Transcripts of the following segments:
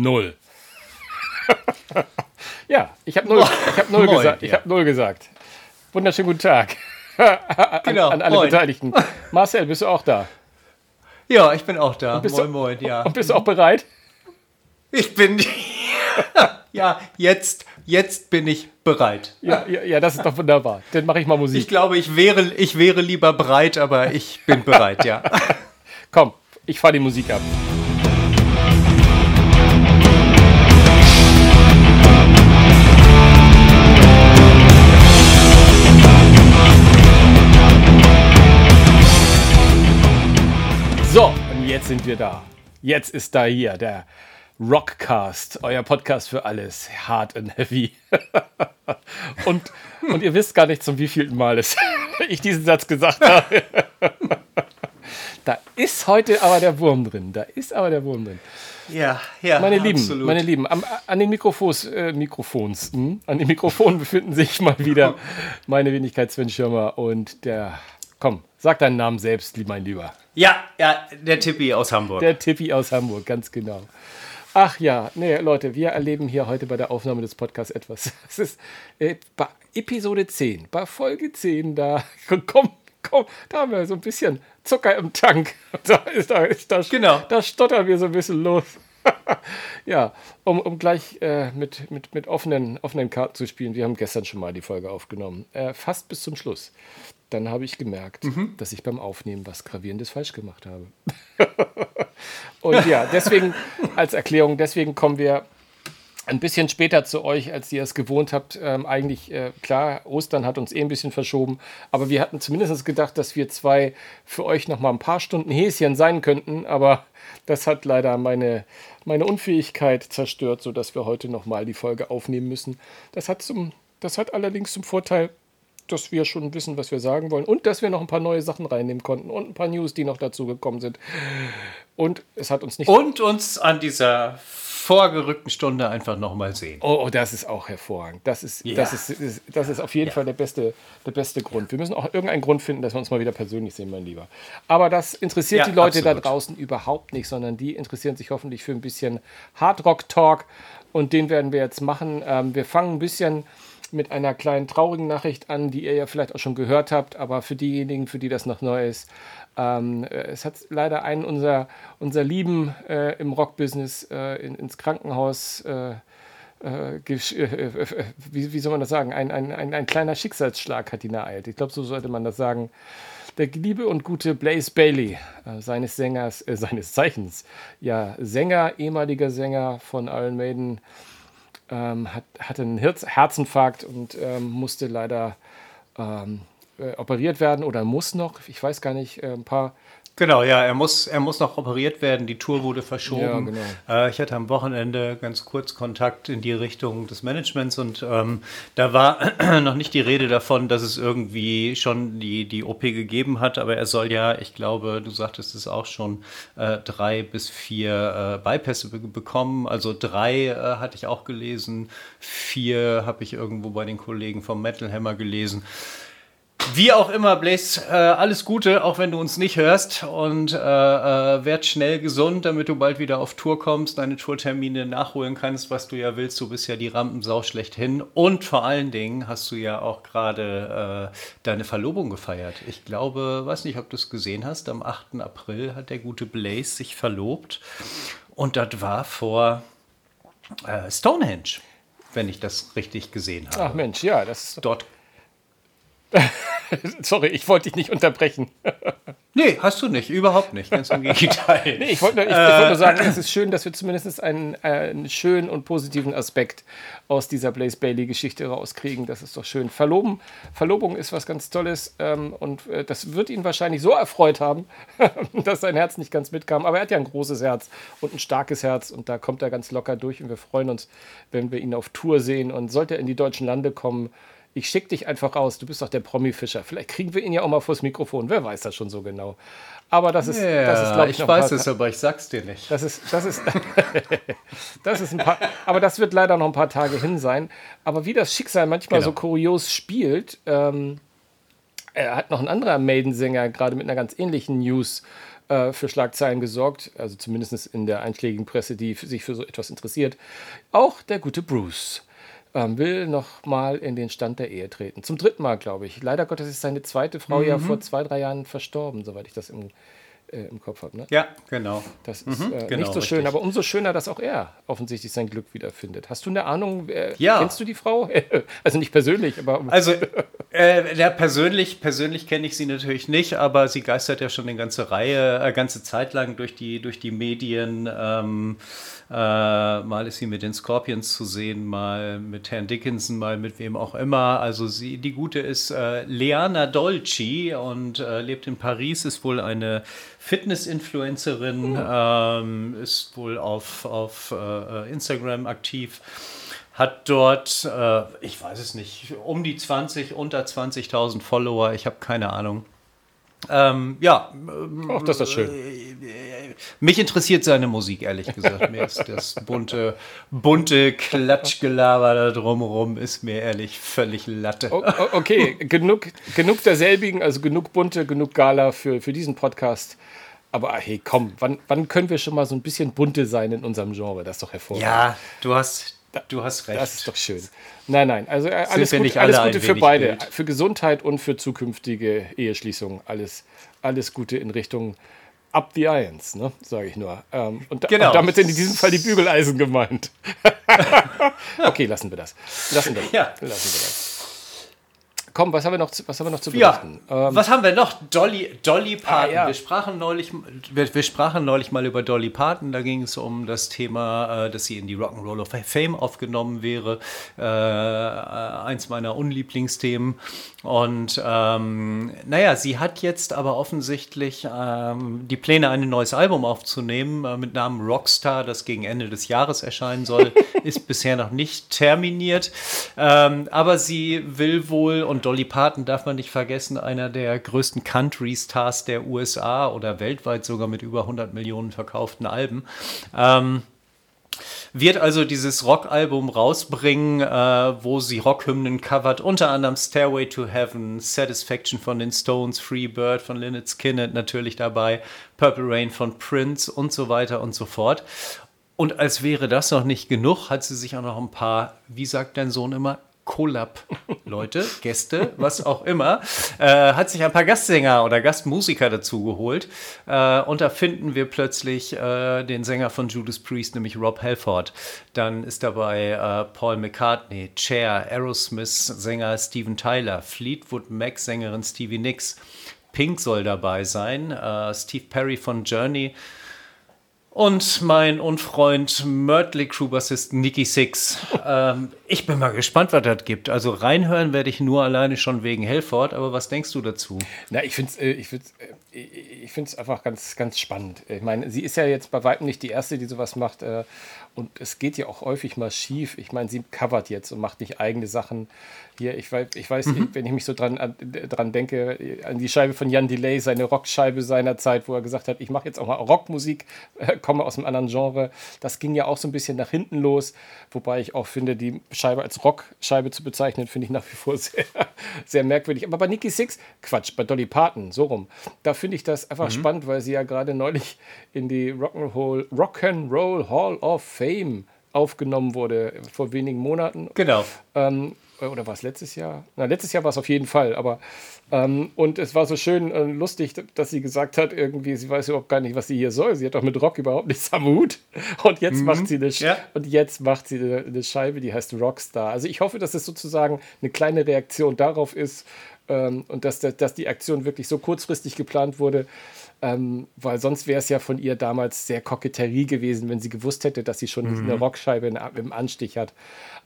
Null. ja, ich habe null, ich hab null, gesagt, ich hab null gesagt. Wunderschönen guten Tag an, genau, an alle moin. Beteiligten. Marcel, bist du auch da? Ja, ich bin auch da. moin, du, moin, ja. Und bist du auch bereit? Ich bin. ja, jetzt, jetzt bin ich bereit. Ja, ja, ja, das ist doch wunderbar. Dann mache ich mal Musik. Ich glaube, ich wäre, ich wäre lieber bereit, aber ich bin bereit, ja. Komm, ich fahre die Musik ab. Sind wir da. Jetzt ist da hier der Rockcast, euer Podcast für alles, hard and heavy. und, und ihr wisst gar nicht, zum wievielten Mal es ich diesen Satz gesagt habe. da ist heute aber der Wurm drin. Da ist aber der Wurm drin. Ja, ja. Meine Lieben, absolut. meine Lieben, am, an den Mikrofons, äh, Mikrofons, hm? an den Mikrofonen befinden sich mal wieder meine Wenigkeit Sven Schirmer und der Komm, sag deinen Namen selbst, mein Lieber. Ja, ja, der Tippi aus Hamburg. Der Tippi aus Hamburg, ganz genau. Ach ja, nee, Leute, wir erleben hier heute bei der Aufnahme des Podcasts etwas. Es ist äh, bei Episode 10, bei Folge 10, da komm, komm, da haben wir so ein bisschen Zucker im Tank. Da, ist, da, ist, da, genau. da stottern wir so ein bisschen los. ja, um, um gleich äh, mit, mit, mit offenen, offenen Karten zu spielen. Wir haben gestern schon mal die Folge aufgenommen. Äh, fast bis zum Schluss dann habe ich gemerkt, mhm. dass ich beim Aufnehmen was Gravierendes falsch gemacht habe. und ja, deswegen als Erklärung, deswegen kommen wir ein bisschen später zu euch, als ihr es gewohnt habt. Ähm, eigentlich, äh, klar, Ostern hat uns eh ein bisschen verschoben, aber wir hatten zumindest gedacht, dass wir zwei für euch noch mal ein paar Stunden Häschen sein könnten, aber das hat leider meine, meine Unfähigkeit zerstört, sodass wir heute noch mal die Folge aufnehmen müssen. Das hat, zum, das hat allerdings zum Vorteil, dass wir schon wissen, was wir sagen wollen und dass wir noch ein paar neue Sachen reinnehmen konnten und ein paar News, die noch dazu gekommen sind. Und es hat uns nicht. Und uns an dieser vorgerückten Stunde einfach nochmal sehen. Oh, oh, das ist auch hervorragend. Das ist, ja. das ist, das ist auf jeden ja. Fall der beste, der beste Grund. Wir müssen auch irgendeinen Grund finden, dass wir uns mal wieder persönlich sehen, mein Lieber. Aber das interessiert ja, die Leute absolut. da draußen überhaupt nicht, sondern die interessieren sich hoffentlich für ein bisschen Hardrock-Talk. Und den werden wir jetzt machen. Ähm, wir fangen ein bisschen mit einer kleinen traurigen Nachricht an, die ihr ja vielleicht auch schon gehört habt, aber für diejenigen, für die das noch neu ist. Ähm, äh, es hat leider einen unserer, unserer Lieben äh, im Rockbusiness äh, in, ins Krankenhaus äh, äh, äh wie, wie, soll man das sagen? Ein, ein, ein, ein kleiner Schicksalsschlag hat ihn ereilt. Ich glaube, so sollte man das sagen. Der liebe und gute Blaze Bailey, seines Sängers, seines Zeichens, ja, Sänger, ehemaliger Sänger von Iron Maiden, ähm, hat, hatte einen Herz Herzinfarkt und ähm, musste leider ähm, äh, operiert werden oder muss noch, ich weiß gar nicht, äh, ein paar Genau, ja, er muss, er muss noch operiert werden. Die Tour wurde verschoben. Ja, genau. äh, ich hatte am Wochenende ganz kurz Kontakt in die Richtung des Managements und ähm, da war noch nicht die Rede davon, dass es irgendwie schon die, die OP gegeben hat, aber er soll ja, ich glaube, du sagtest es auch schon, äh, drei bis vier äh, Bypässe be bekommen. Also drei äh, hatte ich auch gelesen, vier habe ich irgendwo bei den Kollegen vom Metal Hammer gelesen. Wie auch immer, Blaze, äh, alles Gute, auch wenn du uns nicht hörst. Und äh, äh, werd schnell gesund, damit du bald wieder auf Tour kommst, deine Tourtermine nachholen kannst, was du ja willst. Du bist ja die Rampensau schlechthin. Und vor allen Dingen hast du ja auch gerade äh, deine Verlobung gefeiert. Ich glaube, weiß nicht, ob du es gesehen hast, am 8. April hat der gute Blaze sich verlobt. Und das war vor äh, Stonehenge, wenn ich das richtig gesehen habe. Ach Mensch, ja, das ist dort Sorry, ich wollte dich nicht unterbrechen. nee, hast du nicht, überhaupt nicht, ganz im Gegenteil. nee, ich wollte nur, ich, äh, wollt nur sagen, es ist schön, dass wir zumindest einen, einen, schönen und positiven Aspekt aus dieser Blaze Bailey-Geschichte rauskriegen. Das ist doch schön. Verloben, Verlobung ist was ganz Tolles ähm, und äh, das wird ihn wahrscheinlich so erfreut haben, dass sein Herz nicht ganz mitkam. Aber er hat ja ein großes Herz und ein starkes Herz und da kommt er ganz locker durch und wir freuen uns, wenn wir ihn auf Tour sehen. Und sollte er in die deutschen Lande kommen, ich schicke dich einfach raus, du bist doch der Promi-Fischer. Vielleicht kriegen wir ihn ja auch mal vors Mikrofon, wer weiß das schon so genau. Aber das ist, ja, das ist glaube ich, ich weiß es, aber ich sag's dir nicht. Das ist, das ist, das ist ein paar, aber das wird leider noch ein paar Tage hin sein. Aber wie das Schicksal manchmal genau. so kurios spielt, ähm, er hat noch ein anderer Maiden-Sänger gerade mit einer ganz ähnlichen News äh, für Schlagzeilen gesorgt, also zumindest in der einschlägigen Presse, die sich für so etwas interessiert. Auch der gute Bruce ähm, will noch mal in den Stand der Ehe treten. Zum dritten Mal, glaube ich. Leider Gottes ist seine zweite Frau mhm. ja vor zwei, drei Jahren verstorben, soweit ich das im äh, im Kopf habe. Ne? Ja, genau. Das ist mhm, äh, genau, nicht so schön, aber umso schöner, dass auch er offensichtlich sein Glück wiederfindet. Hast du eine Ahnung, äh, ja. kennst du die Frau? also nicht persönlich, aber. Also, äh, ja, persönlich, persönlich kenne ich sie natürlich nicht, aber sie geistert ja schon eine ganze Reihe, äh, ganze Zeit lang durch die, durch die Medien. Ähm, äh, mal ist sie mit den Scorpions zu sehen, mal mit Herrn Dickinson, mal mit wem auch immer. Also sie, die gute ist Leana Dolci und lebt in Paris, ist wohl eine Fitness-Influencerin, oh. ähm, ist wohl auf, auf äh, Instagram aktiv hat dort, äh, ich weiß es nicht, um die 20, unter 20.000 Follower, ich habe keine Ahnung. Ähm, ja. Auch das ist schön. Mich interessiert seine Musik, ehrlich gesagt. mir ist das bunte, bunte Klatschgelaber da drumherum, ist mir ehrlich völlig Latte. Okay, genug, genug derselbigen, also genug bunte, genug Gala für, für diesen Podcast. Aber hey, komm, wann, wann können wir schon mal so ein bisschen bunte sein in unserem Genre? Das ist doch hervorragend. Ja, du hast, Du hast recht. Das ist doch schön. Nein, nein. Also äh, alles, gut, alles Gute für beide. Bild. Für Gesundheit und für zukünftige Eheschließungen. Alles, alles Gute in Richtung Up the Irons, ne? sage ich nur. Ähm, und, genau. und, damit sind in diesem Fall die Bügeleisen gemeint. okay, lassen wir das. Lassen wir, ja. lassen wir das. Komm, was haben wir noch, zu, was haben wir noch zu berichten? Ja, ähm, was haben wir noch? Dolly, Dolly Parton. Ah, ja. wir, sprachen neulich, wir, wir, sprachen neulich mal über Dolly Parton. Da ging es um das Thema, äh, dass sie in die Rock'n'Roll of Fame aufgenommen wäre. Äh, eins meiner Unlieblingsthemen. Und ähm, naja, sie hat jetzt aber offensichtlich ähm, die Pläne, ein neues Album aufzunehmen äh, mit Namen Rockstar, das gegen Ende des Jahres erscheinen soll, ist bisher noch nicht terminiert. Ähm, aber sie will wohl, und Dolly Parton darf man nicht vergessen, einer der größten Country-Stars der USA oder weltweit sogar mit über 100 Millionen verkauften Alben. Ähm, wird also dieses Rockalbum rausbringen, äh, wo sie Rockhymnen covert, unter anderem Stairway to Heaven, Satisfaction von den Stones, Free Bird von Lynyrd Skynyrd natürlich dabei, Purple Rain von Prince und so weiter und so fort. Und als wäre das noch nicht genug, hat sie sich auch noch ein paar, wie sagt dein Sohn immer, Collab-Leute, Gäste, was auch immer, äh, hat sich ein paar Gastsänger oder Gastmusiker dazu geholt. Äh, und da finden wir plötzlich äh, den Sänger von Judas Priest, nämlich Rob Halford. Dann ist dabei äh, Paul McCartney, Cher, Aerosmith-Sänger Steven Tyler, Fleetwood Mac-Sängerin Stevie Nicks. Pink soll dabei sein, äh, Steve Perry von Journey, und mein Unfreund Mötley Crew Bassist Nicky Six. ähm, ich bin mal gespannt, was das gibt. Also reinhören werde ich nur alleine schon wegen Helford, aber was denkst du dazu? Na, ich finde es äh, ich ich find's einfach ganz, ganz spannend. Ich meine, sie ist ja jetzt bei weitem nicht die Erste, die sowas macht. Äh, und es geht ja auch häufig mal schief. Ich meine, sie covert jetzt und macht nicht eigene Sachen. Hier, ich weiß, ich weiß mhm. wenn ich mich so dran, an, dran denke, an die Scheibe von Jan Delay, seine Rockscheibe seiner Zeit, wo er gesagt hat, ich mache jetzt auch mal Rockmusik, äh, komme aus einem anderen Genre. Das ging ja auch so ein bisschen nach hinten los. Wobei ich auch finde, die Scheibe als Rockscheibe zu bezeichnen, finde ich nach wie vor sehr, sehr merkwürdig. Aber bei Nicky Six, Quatsch, bei Dolly Parton, so rum, da finde ich das einfach mhm. spannend, weil sie ja gerade neulich in die Rock'n'Roll Rock'n'Roll Hall of Fame aufgenommen wurde vor wenigen Monaten. Genau. Ähm, oder war es letztes Jahr? Na, letztes Jahr war es auf jeden Fall, aber ähm, und es war so schön äh, lustig, dass sie gesagt hat, irgendwie, sie weiß überhaupt gar nicht, was sie hier soll. Sie hat doch mit Rock überhaupt nichts am Hut. Und jetzt mhm. macht sie eine ja. und jetzt macht sie eine, eine, Scheibe, die heißt Rockstar. Also ich hoffe, dass es sozusagen eine kleine Reaktion darauf ist ähm, und dass, dass die Aktion wirklich so kurzfristig geplant wurde. Ähm, weil sonst wäre es ja von ihr damals sehr Koketterie gewesen, wenn sie gewusst hätte, dass sie schon mhm. eine Rockscheibe im Anstich hat.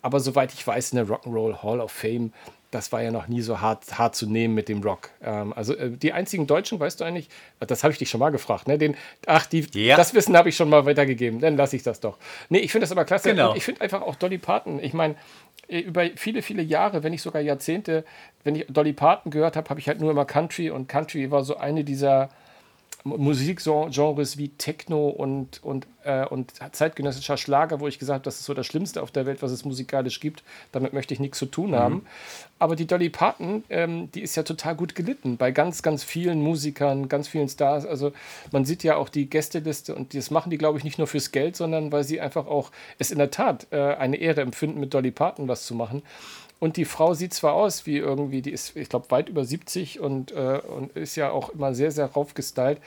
Aber soweit ich weiß, eine Rock'n'Roll Hall of Fame, das war ja noch nie so hart, hart zu nehmen mit dem Rock. Ähm, also äh, die einzigen Deutschen, weißt du eigentlich, das habe ich dich schon mal gefragt, ne? Den, ach, die, ja. das Wissen habe ich schon mal weitergegeben, dann lasse ich das doch. Nee, ich finde das aber klasse. Genau. Ich finde einfach auch Dolly Parton, ich meine, über viele, viele Jahre, wenn nicht sogar Jahrzehnte, wenn ich Dolly Parton gehört habe, habe ich halt nur immer Country und Country war so eine dieser Musikgenres wie Techno und, und, äh, und zeitgenössischer Schlager, wo ich gesagt habe, das ist so das Schlimmste auf der Welt, was es musikalisch gibt. Damit möchte ich nichts zu tun mhm. haben. Aber die Dolly Parton, ähm, die ist ja total gut gelitten bei ganz, ganz vielen Musikern, ganz vielen Stars. Also man sieht ja auch die Gästeliste und das machen die, glaube ich, nicht nur fürs Geld, sondern weil sie einfach auch es in der Tat äh, eine Ehre empfinden, mit Dolly Parton was zu machen. Und die Frau sieht zwar aus wie irgendwie, die ist, ich glaube, weit über 70 und, äh, und ist ja auch immer sehr, sehr raufgestylt.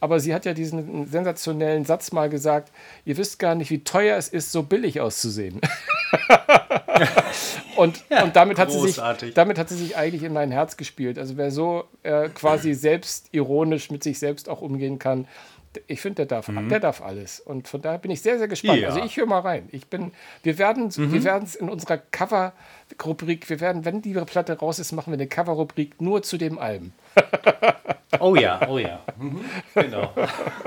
Aber sie hat ja diesen sensationellen Satz mal gesagt: Ihr wisst gar nicht, wie teuer es ist, so billig auszusehen. und, ja, und damit, hat sie sich, damit hat sie sich eigentlich in mein Herz gespielt. Also, wer so äh, quasi selbstironisch mit sich selbst auch umgehen kann, ich finde, der darf, mhm. der darf alles. Und von daher bin ich sehr, sehr gespannt. Ja. Also ich höre mal rein. Ich bin, wir werden mhm. wir es in unserer Cover-Rubrik, wir werden, wenn die Platte raus ist, machen wir eine Cover-Rubrik nur zu dem Album. Oh ja, oh ja. Mhm, genau.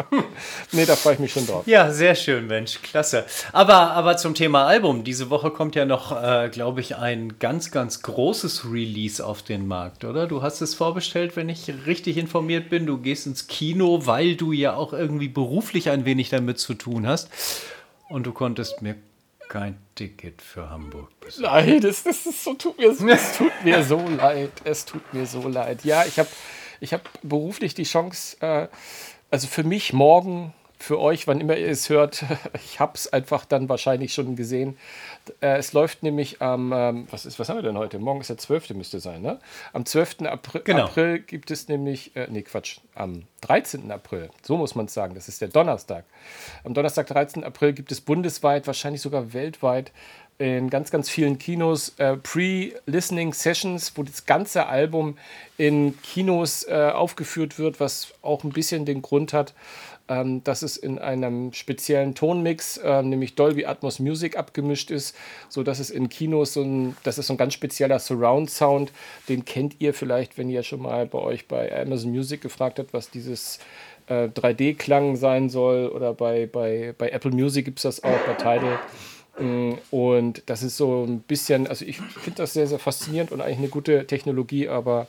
nee, da freue ich mich schon drauf. Ja, sehr schön, Mensch. Klasse. Aber, aber zum Thema Album. Diese Woche kommt ja noch, äh, glaube ich, ein ganz, ganz großes Release auf den Markt, oder? Du hast es vorbestellt, wenn ich richtig informiert bin. Du gehst ins Kino, weil du ja auch irgendwie beruflich ein wenig damit zu tun hast. Und du konntest mir kein Ticket für Hamburg besorgen. Nein, das, das, das so, tut mir, es tut mir so leid. Es tut mir so leid. Ja, ich habe ich habe beruflich die Chance, äh, also für mich morgen, für euch, wann immer ihr es hört, ich habe es einfach dann wahrscheinlich schon gesehen. Äh, es läuft nämlich am, ähm, was, ist, was haben wir denn heute? Morgen ist der 12. müsste sein, ne? Am 12. April, genau. April gibt es nämlich, äh, nee, Quatsch, am 13. April, so muss man es sagen, das ist der Donnerstag. Am Donnerstag, 13. April gibt es bundesweit, wahrscheinlich sogar weltweit, in ganz, ganz vielen Kinos äh, Pre-Listening Sessions, wo das ganze Album in Kinos äh, aufgeführt wird, was auch ein bisschen den Grund hat, ähm, dass es in einem speziellen Tonmix, äh, nämlich Dolby Atmos Music, abgemischt ist, sodass es in Kinos so ein, das ist so ein ganz spezieller Surround Sound, den kennt ihr vielleicht, wenn ihr schon mal bei euch bei Amazon Music gefragt habt, was dieses 3D-Klang äh, sein soll oder bei, bei, bei Apple Music gibt es das auch, bei Tidal. Mm, und das ist so ein bisschen, also ich finde das sehr, sehr faszinierend und eigentlich eine gute Technologie, aber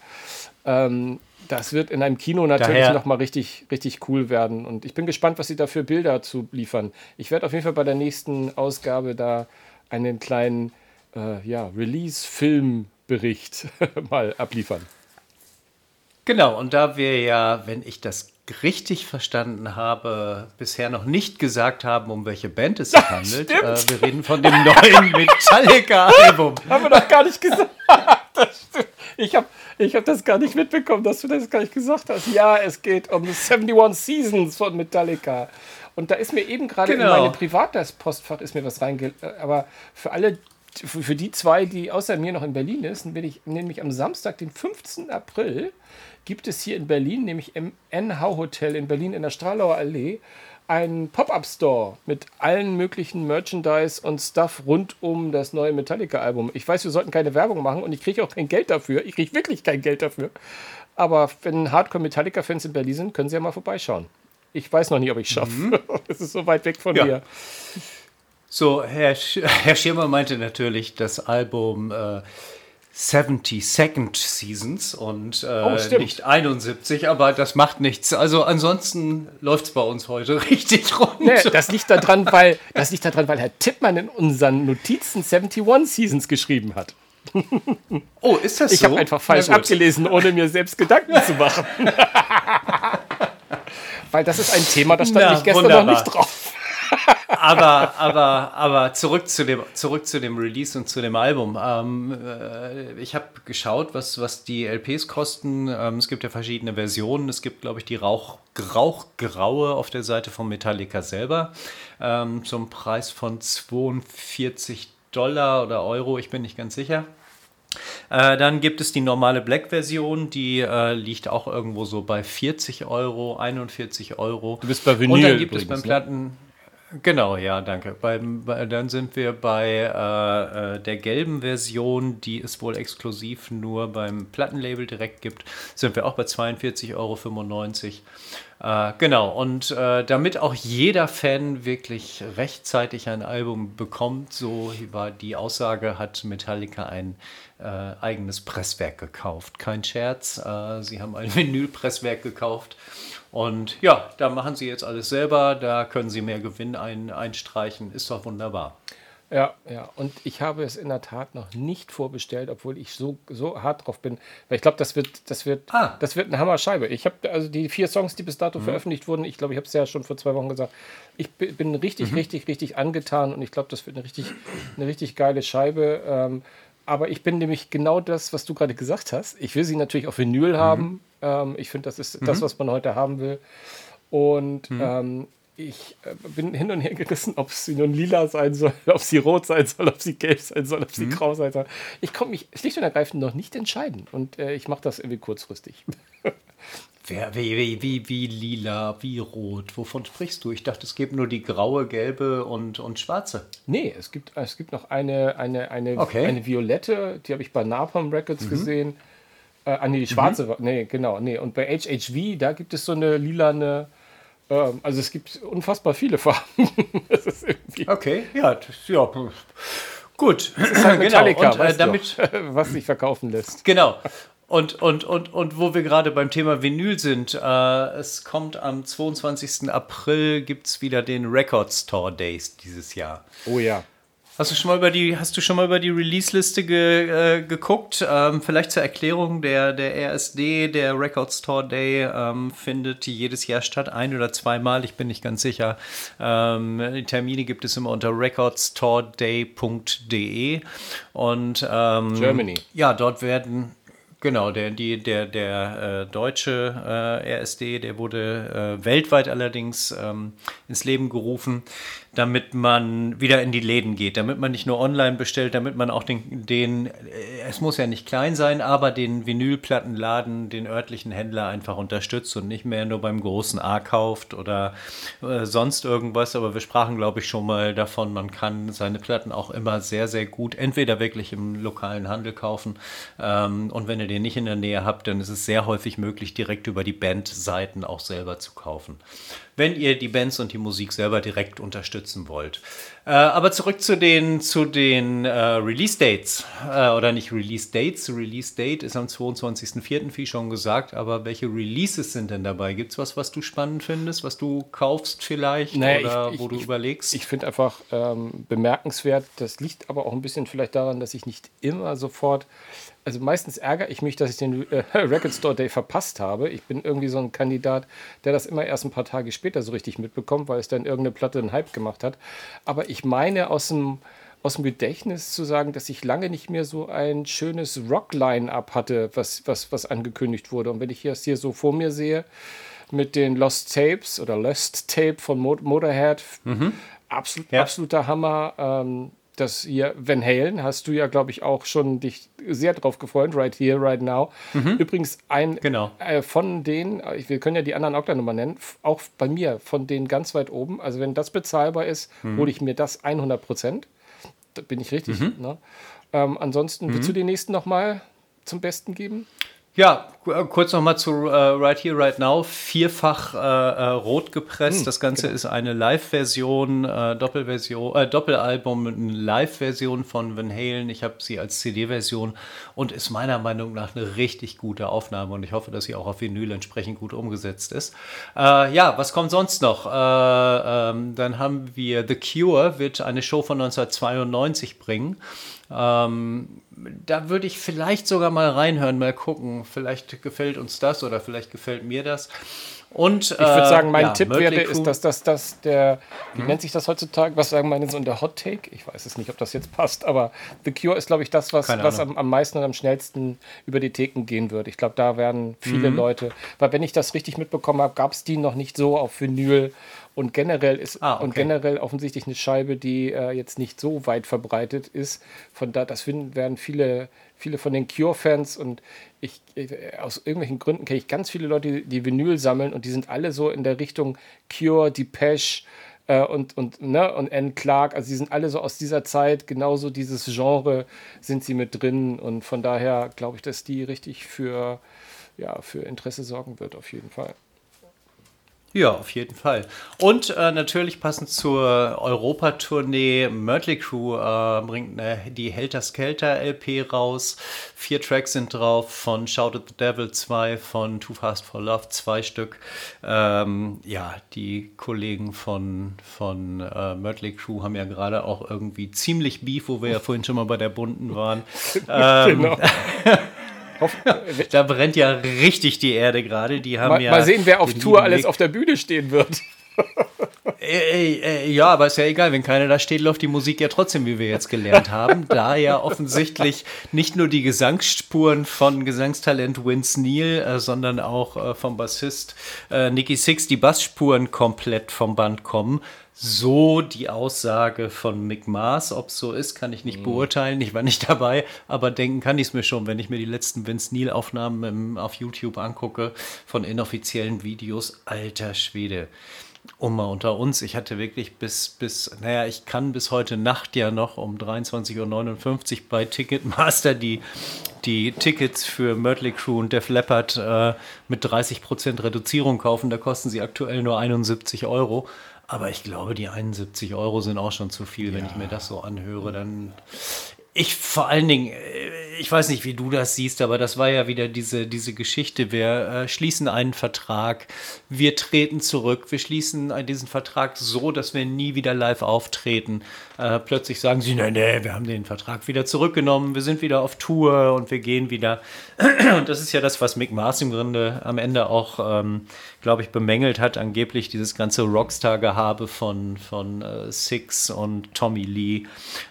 ähm, das wird in einem Kino natürlich nochmal richtig, richtig cool werden. Und ich bin gespannt, was sie da für Bilder zu liefern. Ich werde auf jeden Fall bei der nächsten Ausgabe da einen kleinen äh, ja, Release-Filmbericht mal abliefern. Genau, und da wir ja, wenn ich das richtig verstanden habe, bisher noch nicht gesagt haben, um welche Band es sich handelt. Äh, wir reden von dem neuen Metallica-Album. haben wir doch gar nicht gesagt. ich habe ich hab das gar nicht mitbekommen, dass du das gar nicht gesagt hast. Ja, es geht um 71 Seasons von Metallica. Und da ist mir eben gerade genau. in meine Privatpostfach ist mir was reinge... Aber für alle, für die zwei, die außer mir noch in Berlin sind, bin ich nämlich am Samstag, den 15. April, gibt es hier in Berlin, nämlich im NH Hotel in Berlin in der Stralauer Allee, einen Pop-Up-Store mit allen möglichen Merchandise und Stuff rund um das neue Metallica-Album. Ich weiß, wir sollten keine Werbung machen und ich kriege auch kein Geld dafür. Ich kriege wirklich kein Geld dafür. Aber wenn Hardcore-Metallica-Fans in Berlin sind, können sie ja mal vorbeischauen. Ich weiß noch nicht, ob ich es schaffe. Mhm. Es ist so weit weg von ja. mir. So, Herr, Sch Herr Schirmer meinte natürlich, das Album äh, 72nd Seasons und äh, oh, nicht 71, aber das macht nichts. Also ansonsten läuft es bei uns heute richtig rund. Nee, das liegt daran, weil das liegt daran, weil Herr Tippmann in unseren Notizen 71 Seasons geschrieben hat. Oh, ist das ich so? Ich habe einfach falsch abgelesen, ohne mir selbst Gedanken zu machen. weil das ist ein Thema, das stand Na, ich gestern wunderbar. noch nicht drauf aber, aber, aber zurück zu dem, zurück zu dem Release und zu dem Album. Ähm, äh, ich habe geschaut, was, was die LPs kosten. Ähm, es gibt ja verschiedene Versionen. Es gibt, glaube ich, die Rauch, Rauchgraue auf der Seite von Metallica selber ähm, zum Preis von 42 Dollar oder Euro. Ich bin nicht ganz sicher. Äh, dann gibt es die normale Black-Version, die äh, liegt auch irgendwo so bei 40 Euro, 41 Euro. Du bist bei Vinyl. Und dann gibt übrigens, es beim ne? Platten. Ne? Genau, ja, danke. Beim, bei, dann sind wir bei äh, äh, der gelben Version, die es wohl exklusiv nur beim Plattenlabel direkt gibt, sind wir auch bei 42,95 Euro. Äh, genau, und äh, damit auch jeder Fan wirklich rechtzeitig ein Album bekommt, so war die Aussage, hat Metallica ein äh, eigenes Presswerk gekauft. Kein Scherz, äh, sie haben ein Vinylpresswerk gekauft Und ja, da machen sie jetzt alles selber, da können sie mehr Gewinn ein, einstreichen, ist doch wunderbar. Ja, ja. Und ich habe es in der Tat noch nicht vorbestellt, obwohl ich so, so hart drauf bin. Weil ich glaube, das wird, das wird, ah. das wird eine Hammerscheibe. Ich habe also die vier Songs, die bis dato mhm. veröffentlicht wurden, ich glaube, ich habe es ja schon vor zwei Wochen gesagt. Ich bin richtig, mhm. richtig, richtig angetan und ich glaube, das wird eine richtig, eine richtig geile Scheibe. Ähm, aber ich bin nämlich genau das, was du gerade gesagt hast. Ich will sie natürlich auf Vinyl mhm. haben. Ähm, ich finde, das ist das, mhm. was man heute haben will. Und mhm. ähm, ich äh, bin hin und her gerissen, ob sie nun lila sein soll, ob sie rot sein soll, ob sie gelb sein soll, ob sie mhm. grau sein soll. Ich komme mich schlicht und ergreifend noch nicht entscheiden und äh, ich mache das irgendwie kurzfristig. Wer, wie, wie, wie, wie lila, wie rot? Wovon sprichst du? Ich dachte, es gibt nur die graue, gelbe und, und schwarze. Nee, es gibt, es gibt noch eine, eine, eine, okay. eine violette, die habe ich bei Napalm Records mhm. gesehen. Äh, ah, nee, die schwarze, mhm. nee, genau, nee. Und bei HHV, da gibt es so eine lilane, ähm, also es gibt unfassbar viele Farben. okay, ja, das, ja. Gut, das ist halt genau. Metallica, genau. Und, äh, damit, was sich verkaufen lässt. Genau. Und, und, und, und wo wir gerade beim Thema Vinyl sind, äh, es kommt am 22. April, gibt es wieder den Record Store Days dieses Jahr. Oh ja. Hast du schon mal über die, hast du schon mal über die Release-Liste ge, äh, geguckt? Ähm, vielleicht zur Erklärung, der, der RSD, der Record Store Day, ähm, findet jedes Jahr statt, ein oder zweimal, ich bin nicht ganz sicher. Ähm, die Termine gibt es immer unter recordstoreday.de und ähm, Germany. Ja, dort werden Genau, der, die, der, der äh, deutsche äh, RSD, der wurde äh, weltweit allerdings ähm, ins Leben gerufen damit man wieder in die Läden geht, damit man nicht nur online bestellt, damit man auch den, den äh, es muss ja nicht klein sein, aber den Vinylplattenladen, den örtlichen Händler einfach unterstützt und nicht mehr nur beim großen A kauft oder äh, sonst irgendwas. Aber wir sprachen, glaube ich, schon mal davon, man kann seine Platten auch immer sehr, sehr gut entweder wirklich im lokalen Handel kaufen ähm, und wenn ihr den nicht in der Nähe habt, dann ist es sehr häufig möglich, direkt über die Bandseiten auch selber zu kaufen wenn ihr die Bands und die Musik selber direkt unterstützen wollt. Äh, aber zurück zu den, zu den äh, Release-Dates. Äh, oder nicht Release-Dates. Release-Date ist am 22.04., wie schon gesagt. Aber welche Releases sind denn dabei? Gibt es was, was du spannend findest, was du kaufst vielleicht naja, oder ich, wo ich, du überlegst? Ich, ich finde einfach ähm, bemerkenswert, das liegt aber auch ein bisschen vielleicht daran, dass ich nicht immer sofort also meistens ärgere ich mich, dass ich den äh, Record Store Day verpasst habe. Ich bin irgendwie so ein Kandidat, der das immer erst ein paar Tage später so richtig mitbekommt, weil es dann irgendeine Platte einen Hype gemacht hat. Aber ich meine aus dem, aus dem Gedächtnis zu sagen, dass ich lange nicht mehr so ein schönes Rock-Line-Up hatte, was, was, was angekündigt wurde. Und wenn ich das hier so vor mir sehe, mit den Lost Tapes oder Lost Tape von Motorhead, mhm. absolut, ja. absoluter Hammer. Ähm, das hier Van Halen hast du ja, glaube ich, auch schon dich sehr drauf gefreut, right here, right now. Mhm. Übrigens ein genau. äh, von denen, wir können ja die anderen auch gleich nochmal nennen, auch bei mir, von denen ganz weit oben. Also wenn das bezahlbar ist, mhm. hole ich mir das 100 Prozent. Da bin ich richtig. Mhm. Ne? Ähm, ansonsten, willst du mhm. den nächsten nochmal zum Besten geben? Ja, äh, kurz nochmal zu uh, Right Here, Right Now. Vierfach uh, uh, rot gepresst. Hm, das Ganze genau. ist eine Live-Version, Doppelversion, Doppelalbum, eine Live-Version von Van Halen. Ich habe sie als CD-Version und ist meiner Meinung nach eine richtig gute Aufnahme und ich hoffe, dass sie auch auf Vinyl entsprechend gut umgesetzt ist. ja, was kommt sonst noch? Ähm, dann haben wir The Cure, wird eine Show von 1992 bringen. Ähm, da würde ich vielleicht sogar mal reinhören, mal gucken. Vielleicht gefällt uns das oder vielleicht gefällt mir das. Und, ich würde sagen, mein äh, ja, Tipp Mötley wäre, ist, dass das, das der, wie mhm. nennt sich das heutzutage? Was sagen meine so in der Hot Take? Ich weiß es nicht, ob das jetzt passt, aber The Cure ist, glaube ich, das, was, was am, am, meisten und am schnellsten über die Theken gehen wird. Ich glaube, da werden viele mhm. Leute, weil wenn ich das richtig mitbekommen habe, gab es die noch nicht so auf Vinyl und generell ist ah, okay. und generell offensichtlich eine Scheibe, die äh, jetzt nicht so weit verbreitet ist. Von da, das werden viele, viele von den Cure-Fans und ich, aus irgendwelchen Gründen kenne ich ganz viele Leute, die, die Vinyl sammeln und die sind alle so in der Richtung Cure, Depeche, äh, und, und, ne, und Anne Clark, also die sind alle so aus dieser Zeit, genauso dieses Genre sind sie mit drin und von daher glaube ich, dass die richtig für, ja, für Interesse sorgen wird, auf jeden Fall. Ja, auf jeden Fall. Und äh, natürlich passend zur Europa-Tournee, Mötley Crew äh, bringt äh, die Helter Skelter LP raus. Vier Tracks sind drauf von Shout at the Devil 2, von Too Fast for Love zwei Stück. Ähm, ja, die Kollegen von, von äh, Mötley Crew haben ja gerade auch irgendwie ziemlich Beef, wo wir ja vorhin schon mal bei der Bunten waren. ähm, genau. da brennt ja richtig die Erde gerade. Die haben mal, ja mal sehen, wer auf Tour alles auf der Bühne stehen wird. Äh, äh, ja, aber ist ja egal, wenn keiner da steht, läuft die Musik ja trotzdem, wie wir jetzt gelernt haben. da ja offensichtlich nicht nur die Gesangsspuren von Gesangstalent Vince Neil, äh, sondern auch äh, vom Bassist äh, Nicky Six die Bassspuren komplett vom Band kommen so die Aussage von Mick Mars. Ob es so ist, kann ich nicht mhm. beurteilen. Ich war nicht dabei, aber denken kann ich es mir schon, wenn ich mir die letzten Vince Neil-Aufnahmen auf YouTube angucke von inoffiziellen Videos. Alter Schwede. Um mal unter uns, ich hatte wirklich bis, bis, naja, ich kann bis heute Nacht ja noch um 23.59 Uhr bei Ticketmaster die, die Tickets für Mötley Crew und Def Leppard äh, mit 30% Reduzierung kaufen. Da kosten sie aktuell nur 71 Euro. Aber ich glaube, die 71 Euro sind auch schon zu viel, wenn ja. ich mir das so anhöre. Dann ich vor allen Dingen, äh, ich weiß nicht, wie du das siehst, aber das war ja wieder diese, diese Geschichte. Wir äh, schließen einen Vertrag, wir treten zurück, wir schließen diesen Vertrag so, dass wir nie wieder live auftreten. Äh, plötzlich sagen sie, nein, nein, wir haben den Vertrag wieder zurückgenommen, wir sind wieder auf Tour und wir gehen wieder. Und das ist ja das, was Mick Mars im Grunde am Ende auch, ähm, glaube ich, bemängelt hat, angeblich dieses ganze Rockstar-Gehabe von, von äh, Six und Tommy Lee.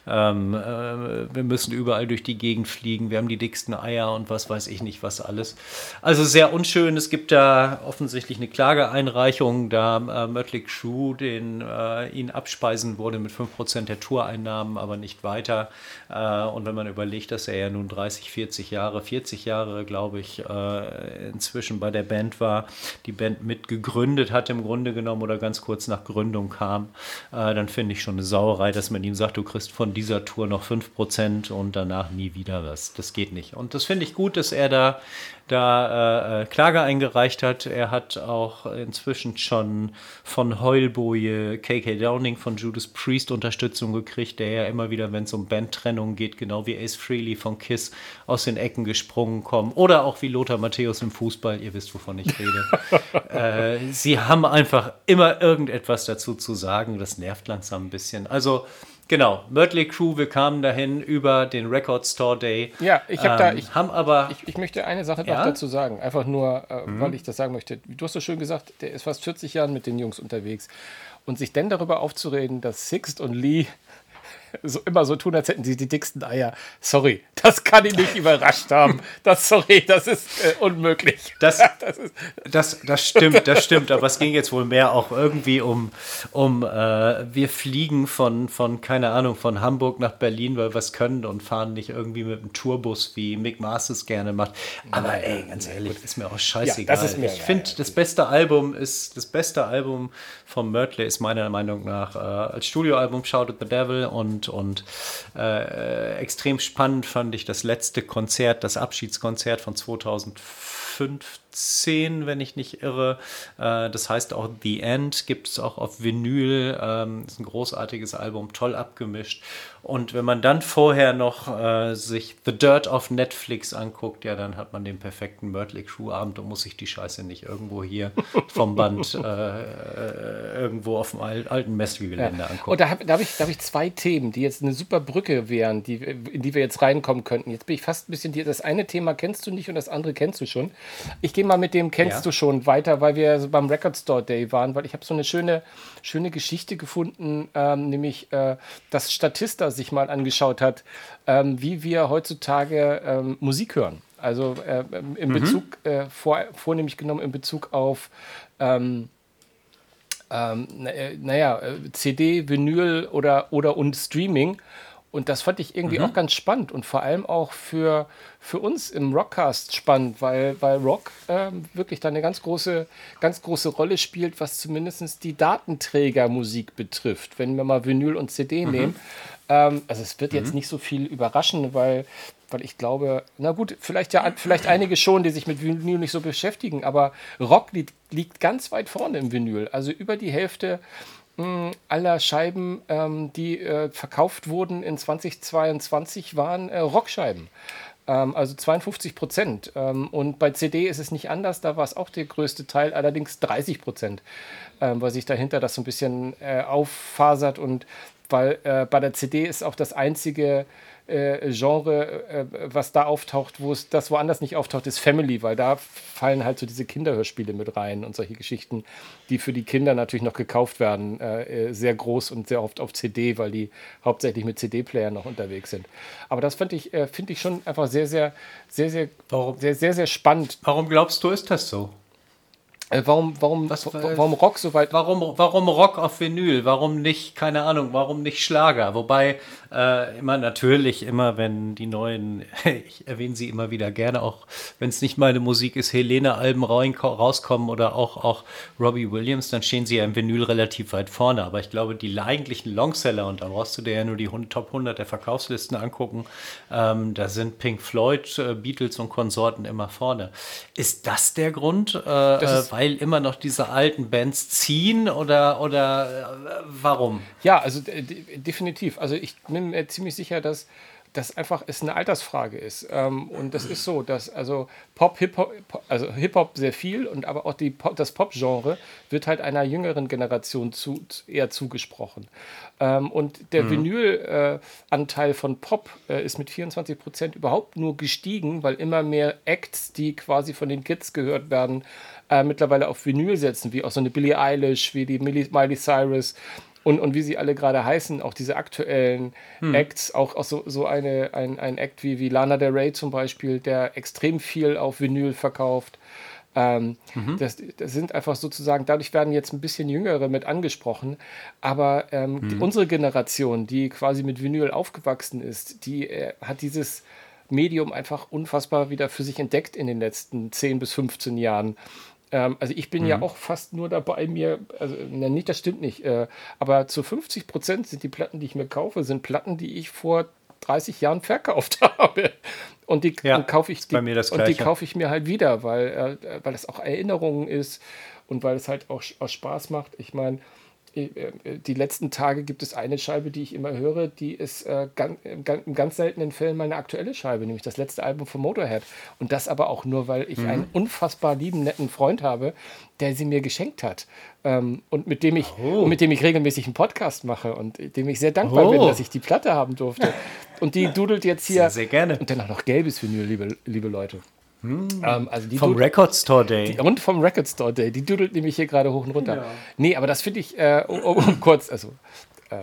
Ähm, äh, wir müssen überall durch die Gegend fliegen, wir haben die dicksten Eier und was weiß ich nicht, was alles. Also sehr unschön. Es gibt da offensichtlich eine Klageeinreichung, da äh, Mötley Crew den, äh, ihn abspeisen wurde mit 5% der Toureinnahmen, aber nicht weiter. Äh, und wenn man überlegt, dass er ja nun 30, 40 Jahre, 40 Jahre, glaube ich, äh, inzwischen bei der Band war, die Band mitgegründet hat im Grunde genommen oder ganz kurz nach Gründung kam, äh, dann finde ich schon eine Sauerei, dass man ihm sagt, du kriegst von dieser Tour noch 5 Prozent und danach nie wieder was. Das geht nicht. Und das finde ich gut, dass er da, da äh, Klage eingereicht hat. Er hat auch inzwischen schon von Heulboje, KK Downing, von Judas Priest Unterstützung gekriegt, der ja immer wieder, wenn es um Bandtrennung geht, genau wie Ace Frehley von Kiss aus den Ecken gesprungen kommen. Oder auch wie Lothar Matthäus im Fußball. Ihr wisst, wovon ich rede. äh, sie haben einfach immer irgendetwas dazu zu sagen. Das nervt langsam ein bisschen. Also Genau, Mötley Crew, wir kamen dahin über den Record Store Day. Ja, ich habe ähm, da, ich, haben aber, ich, ich, möchte eine Sache ja? noch dazu sagen, einfach nur, äh, mhm. weil ich das sagen möchte. Du hast so schön gesagt, der ist fast 40 Jahre mit den Jungs unterwegs. Und sich denn darüber aufzureden, dass Sixt und Lee so immer so tun, als hätten sie die dicksten Eier. Sorry, das kann ich nicht überrascht haben. Das, sorry, das ist äh, unmöglich. Das, das, ist das, das stimmt, das stimmt. Aber es ging jetzt wohl mehr auch irgendwie um, um äh, wir fliegen von, von, keine Ahnung, von Hamburg nach Berlin, weil wir es können und fahren nicht irgendwie mit einem Tourbus, wie Mick Masters gerne macht. Aber Nein, ey, ganz ehrlich, ist mir auch scheißegal. Ja, mir, ich finde, ja, das beste Album ist, das beste Album von Mörtley ist meiner Meinung nach äh, als Studioalbum Shout at the Devil und und, äh, extrem spannend fand ich das letzte Konzert, das Abschiedskonzert von 2015, wenn ich nicht irre. Äh, das heißt auch The End gibt es auch auf Vinyl. Ähm, ist ein großartiges Album, toll abgemischt. Und wenn man dann vorher noch äh, sich The Dirt auf Netflix anguckt, ja, dann hat man den perfekten Mötley Crew Abend und muss sich die Scheiße nicht irgendwo hier vom Band äh, äh irgendwo auf dem alten Messegelände ja. angucken. Und da habe hab ich, hab ich zwei Themen, die jetzt eine super Brücke wären, die, in die wir jetzt reinkommen könnten. Jetzt bin ich fast ein bisschen, die, das eine Thema kennst du nicht und das andere kennst du schon. Ich gehe mal mit dem kennst ja. du schon weiter, weil wir beim Record Store Day waren, weil ich habe so eine schöne, schöne Geschichte gefunden, ähm, nämlich äh, dass Statista sich mal angeschaut hat, ähm, wie wir heutzutage ähm, Musik hören. Also äh, in mhm. Bezug, äh, vor, vornehmlich genommen in Bezug auf ähm, ähm, äh, naja, CD, Vinyl oder, oder und Streaming. Und das fand ich irgendwie mhm. auch ganz spannend und vor allem auch für, für uns im Rockcast spannend, weil, weil Rock äh, wirklich da eine ganz große, ganz große Rolle spielt, was zumindest die Datenträgermusik betrifft, wenn wir mal Vinyl und CD mhm. nehmen. Ähm, also es wird mhm. jetzt nicht so viel überraschen, weil, weil ich glaube, na gut, vielleicht ja vielleicht einige schon, die sich mit Vinyl nicht so beschäftigen, aber Rock liegt, liegt ganz weit vorne im Vinyl. Also über die Hälfte aller Scheiben, ähm, die äh, verkauft wurden in 2022, waren äh, Rockscheiben. Ähm, also 52 Prozent. Ähm, und bei CD ist es nicht anders, da war es auch der größte Teil, allerdings 30 Prozent, ähm, weil sich dahinter das so ein bisschen äh, auffasert und weil äh, bei der CD ist auch das einzige äh, Genre, äh, was da auftaucht, wo es das woanders nicht auftaucht, ist Family, weil da fallen halt so diese Kinderhörspiele mit rein und solche Geschichten, die für die Kinder natürlich noch gekauft werden, äh, äh sehr groß und sehr oft auf CD, weil die hauptsächlich mit CD-Player noch unterwegs sind. Aber das fand ich, äh, finde ich schon einfach sehr, sehr, sehr, sehr, warum, sehr, sehr, sehr spannend. Warum glaubst du, ist das so? Äh, warum, warum, Was, warum Rock so weit? Warum, warum Rock auf Vinyl? Warum nicht, keine Ahnung, warum nicht Schlager? Wobei äh, immer natürlich, immer wenn die neuen, ich erwähne sie immer wieder gerne, auch wenn es nicht meine Musik ist, Helene-Alben rauskommen oder auch, auch Robbie Williams, dann stehen sie ja im Vinyl relativ weit vorne. Aber ich glaube, die eigentlichen Longseller, und dann brauchst du dir ja nur die Top 100 der Verkaufslisten angucken, ähm, da sind Pink Floyd, äh, Beatles und Konsorten immer vorne. Ist das der Grund, äh, das weil immer noch diese alten Bands ziehen oder, oder äh, warum? Ja, also definitiv. Also ich bin mir ziemlich sicher, dass das einfach ist eine Altersfrage ist. Ähm, und das ist so, dass also Pop, Hip-Hop, also Hip-Hop sehr viel und aber auch die Pop, das Pop-Genre wird halt einer jüngeren Generation zu, eher zugesprochen. Ähm, und der mhm. Vinyl-Anteil von Pop äh, ist mit 24 Prozent überhaupt nur gestiegen, weil immer mehr Acts, die quasi von den Kids gehört werden, äh, mittlerweile auf Vinyl setzen, wie auch so eine Billie Eilish, wie die Miley Cyrus und, und wie sie alle gerade heißen, auch diese aktuellen hm. Acts, auch, auch so, so eine, ein, ein Act wie, wie Lana Del Rey zum Beispiel, der extrem viel auf Vinyl verkauft. Ähm, mhm. das, das, sind einfach sozusagen, dadurch werden jetzt ein bisschen Jüngere mit angesprochen, aber ähm, mhm. die, unsere Generation, die quasi mit Vinyl aufgewachsen ist, die äh, hat dieses Medium einfach unfassbar wieder für sich entdeckt in den letzten 10 bis 15 Jahren. Ähm, also ich bin mhm. ja auch fast nur dabei, mir, also na, nicht, das stimmt nicht, äh, aber zu 50 Prozent sind die Platten, die ich mir kaufe, sind Platten, die ich vor 30 Jahren verkauft habe. Und die ja, kaufe ich, die, und die kaufe ich mir halt wieder, weil, äh, weil es auch Erinnerungen ist und weil es halt auch, auch Spaß macht. Ich meine, die letzten Tage gibt es eine Scheibe, die ich immer höre, die ist äh, ganz, in ganz seltenen Fällen meine aktuelle Scheibe, nämlich das letzte Album von Motorhead. Und das aber auch nur, weil ich mhm. einen unfassbar lieben, netten Freund habe, der sie mir geschenkt hat. Ähm, und mit dem ich oh. mit dem ich regelmäßig einen Podcast mache und dem ich sehr dankbar oh. bin, dass ich die Platte haben durfte. Und die dudelt jetzt hier. Sehr, sehr gerne. Und dann auch noch gelbes Vinyl, liebe, liebe Leute. Hm. Ähm, also vom Record Store Day. Die, und vom Record Store Day. Die dudelt nämlich hier gerade hoch und runter. Ja. Nee, aber das finde ich, äh, um, um, kurz, also äh,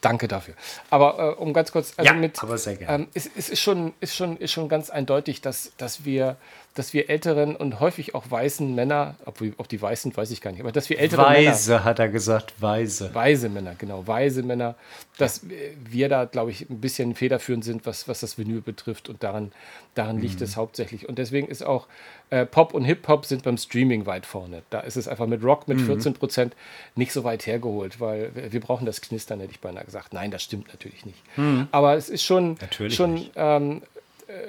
danke dafür. Aber äh, um ganz kurz, also ja, mit, aber sehr gerne. Ähm, es, es, ist, schon, ist, schon, ist schon ganz eindeutig, dass, dass wir dass wir älteren und häufig auch weißen Männer, ob, ob die weiß sind, weiß ich gar nicht, aber dass wir ältere Weise, Männer, hat er gesagt, weise. Weise Männer, genau, weise Männer, dass wir da, glaube ich, ein bisschen federführend sind, was, was das Vinyl betrifft und daran, daran mhm. liegt es hauptsächlich. Und deswegen ist auch äh, Pop und Hip-Hop sind beim Streaming weit vorne. Da ist es einfach mit Rock mit mhm. 14 Prozent nicht so weit hergeholt, weil wir brauchen das Knistern, hätte ich beinahe gesagt. Nein, das stimmt natürlich nicht. Mhm. Aber es ist schon, schon ähm, äh,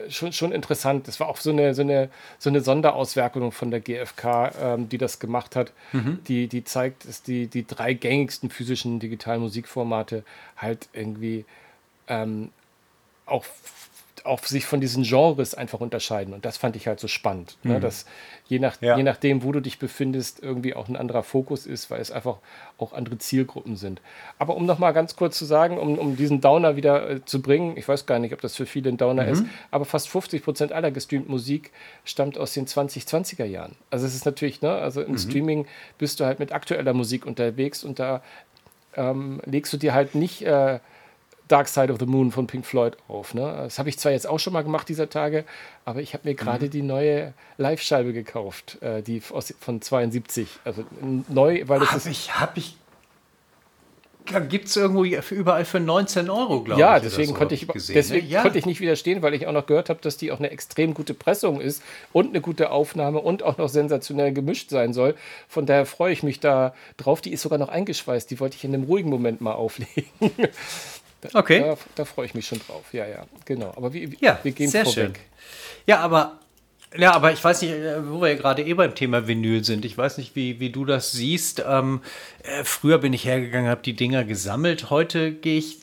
schon, schon interessant. Das war auch so eine, so eine, so eine Sonderauswertung von der GfK, ähm, die das gemacht hat, mhm. die, die zeigt, dass die, die drei gängigsten physischen digitalen Musikformate halt irgendwie ähm, auch auch sich von diesen Genres einfach unterscheiden. Und das fand ich halt so spannend, ne? mhm. ne? dass je, nach, ja. je nachdem, wo du dich befindest, irgendwie auch ein anderer Fokus ist, weil es einfach auch andere Zielgruppen sind. Aber um nochmal ganz kurz zu sagen, um, um diesen Downer wieder äh, zu bringen, ich weiß gar nicht, ob das für viele ein Downer mhm. ist, aber fast 50 Prozent aller gestreamten Musik stammt aus den 2020er Jahren. Also es ist natürlich, ne, also im mhm. Streaming bist du halt mit aktueller Musik unterwegs und da ähm, legst du dir halt nicht äh, Dark Side of the Moon von Pink Floyd auf. Ne? Das habe ich zwar jetzt auch schon mal gemacht dieser Tage, aber ich habe mir gerade mhm. die neue Live-Scheibe gekauft, äh, die aus, von 72. Also neu, weil das hab ist. Ich, hab ich. gibt es irgendwo überall für 19 Euro, glaube ja, ich. Deswegen so, konnte ich, gesehen, deswegen ne? ja. konnte ich nicht widerstehen, weil ich auch noch gehört habe, dass die auch eine extrem gute Pressung ist und eine gute Aufnahme und auch noch sensationell gemischt sein soll. Von daher freue ich mich da drauf. Die ist sogar noch eingeschweißt. Die wollte ich in einem ruhigen Moment mal auflegen. da, okay. Da, da freue ich mich schon drauf. Ja, ja, genau. Aber wir, ja, wir gehen sehr vorweg. Schön. Ja, aber ja, aber ich weiß nicht, äh, wo wir ja gerade eh beim Thema Vinyl sind. Ich weiß nicht, wie, wie du das siehst. Ähm, äh, früher bin ich hergegangen, habe die Dinger gesammelt. Heute gehe ich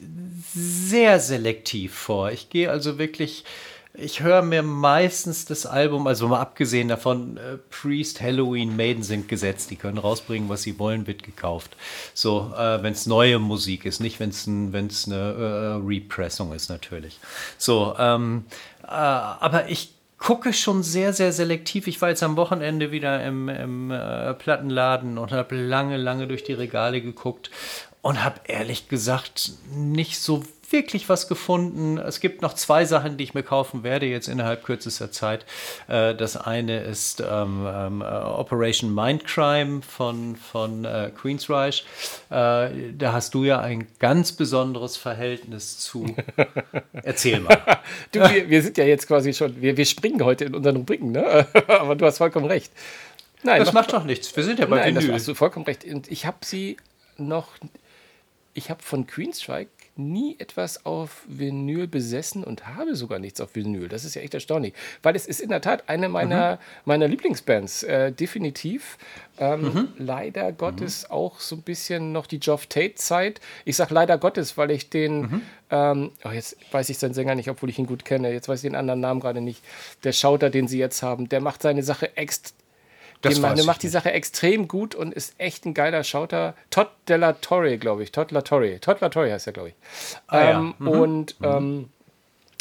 sehr selektiv vor. Ich gehe also wirklich, ich höre mir meistens das Album, also mal abgesehen davon, äh, Priest, Halloween, Maiden sind gesetzt. Die können rausbringen, was sie wollen, wird gekauft. So, äh, wenn es neue Musik ist, nicht wenn es ein, eine äh, Repressung ist, natürlich. So, ähm, äh, aber ich gucke schon sehr, sehr selektiv. Ich war jetzt am Wochenende wieder im, im äh, Plattenladen und habe lange, lange durch die Regale geguckt und habe ehrlich gesagt nicht so wirklich was gefunden. Es gibt noch zwei Sachen, die ich mir kaufen werde, jetzt innerhalb kürzester Zeit. Äh, das eine ist ähm, ähm, äh, Operation Mindcrime von, von äh, Queensreich. Äh, da hast du ja ein ganz besonderes Verhältnis zu. Erzähl mal. du, wir, wir, sind ja jetzt quasi schon, wir, wir springen heute in unseren Rubriken, ne? aber du hast vollkommen recht. Nein, das macht doch nichts. Wir sind ja bei Nein, Vinyl. Das hast du vollkommen recht. Und ich habe sie noch, ich habe von Queenstrike nie etwas auf Vinyl besessen und habe sogar nichts auf Vinyl. Das ist ja echt erstaunlich, weil es ist in der Tat eine meiner, mhm. meiner Lieblingsbands, äh, definitiv. Ähm, mhm. Leider Gottes mhm. auch so ein bisschen noch die Geoff Tate-Zeit. Ich sage leider Gottes, weil ich den, mhm. ähm, oh, jetzt weiß ich seinen Sänger nicht, obwohl ich ihn gut kenne, jetzt weiß ich den anderen Namen gerade nicht. Der Schauter, den sie jetzt haben, der macht seine Sache extra das die macht nicht. die Sache extrem gut und ist echt ein geiler Schauter. Todd Della Torre, glaube ich. Todd La Torre. Todd La Torre heißt er, glaube ich. Ah, ähm, ja. mhm. Und mhm. Ähm,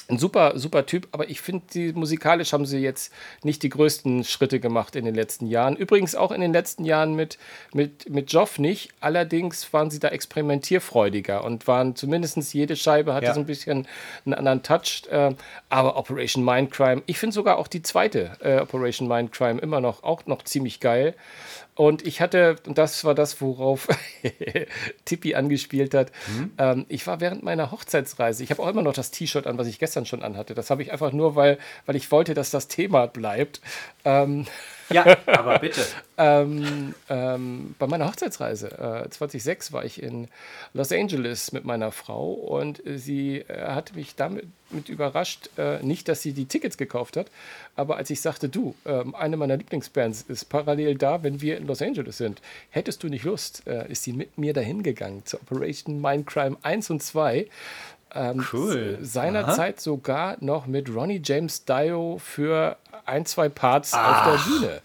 ein super, super Typ, aber ich finde, musikalisch haben sie jetzt nicht die größten Schritte gemacht in den letzten Jahren. Übrigens auch in den letzten Jahren mit, mit, mit Joff nicht. Allerdings waren sie da experimentierfreudiger und waren zumindest jede Scheibe hatte ja. so ein bisschen einen anderen Touch. Äh, aber Operation Mindcrime, ich finde sogar auch die zweite äh, Operation Mindcrime immer noch auch noch ziemlich geil. Und ich hatte, und das war das, worauf Tippi angespielt hat, mhm. ähm, ich war während meiner Hochzeitsreise, ich habe auch immer noch das T-Shirt an, was ich gestern schon anhatte. Das habe ich einfach nur, weil, weil ich wollte, dass das Thema bleibt. Ähm, ja, aber bitte. ähm, ähm, bei meiner Hochzeitsreise äh, 2006 war ich in Los Angeles mit meiner Frau und sie äh, hatte mich damit mit überrascht, äh, nicht, dass sie die Tickets gekauft hat, aber als ich sagte, du, ähm, eine meiner Lieblingsbands ist parallel da, wenn wir in Los Angeles sind, hättest du nicht Lust, äh, ist sie mit mir dahin gegangen zu Operation Mindcrime 1 und 2 ähm, cool. Seinerzeit sogar noch mit Ronnie James Dio für ein, zwei Parts Ach. auf der Bühne.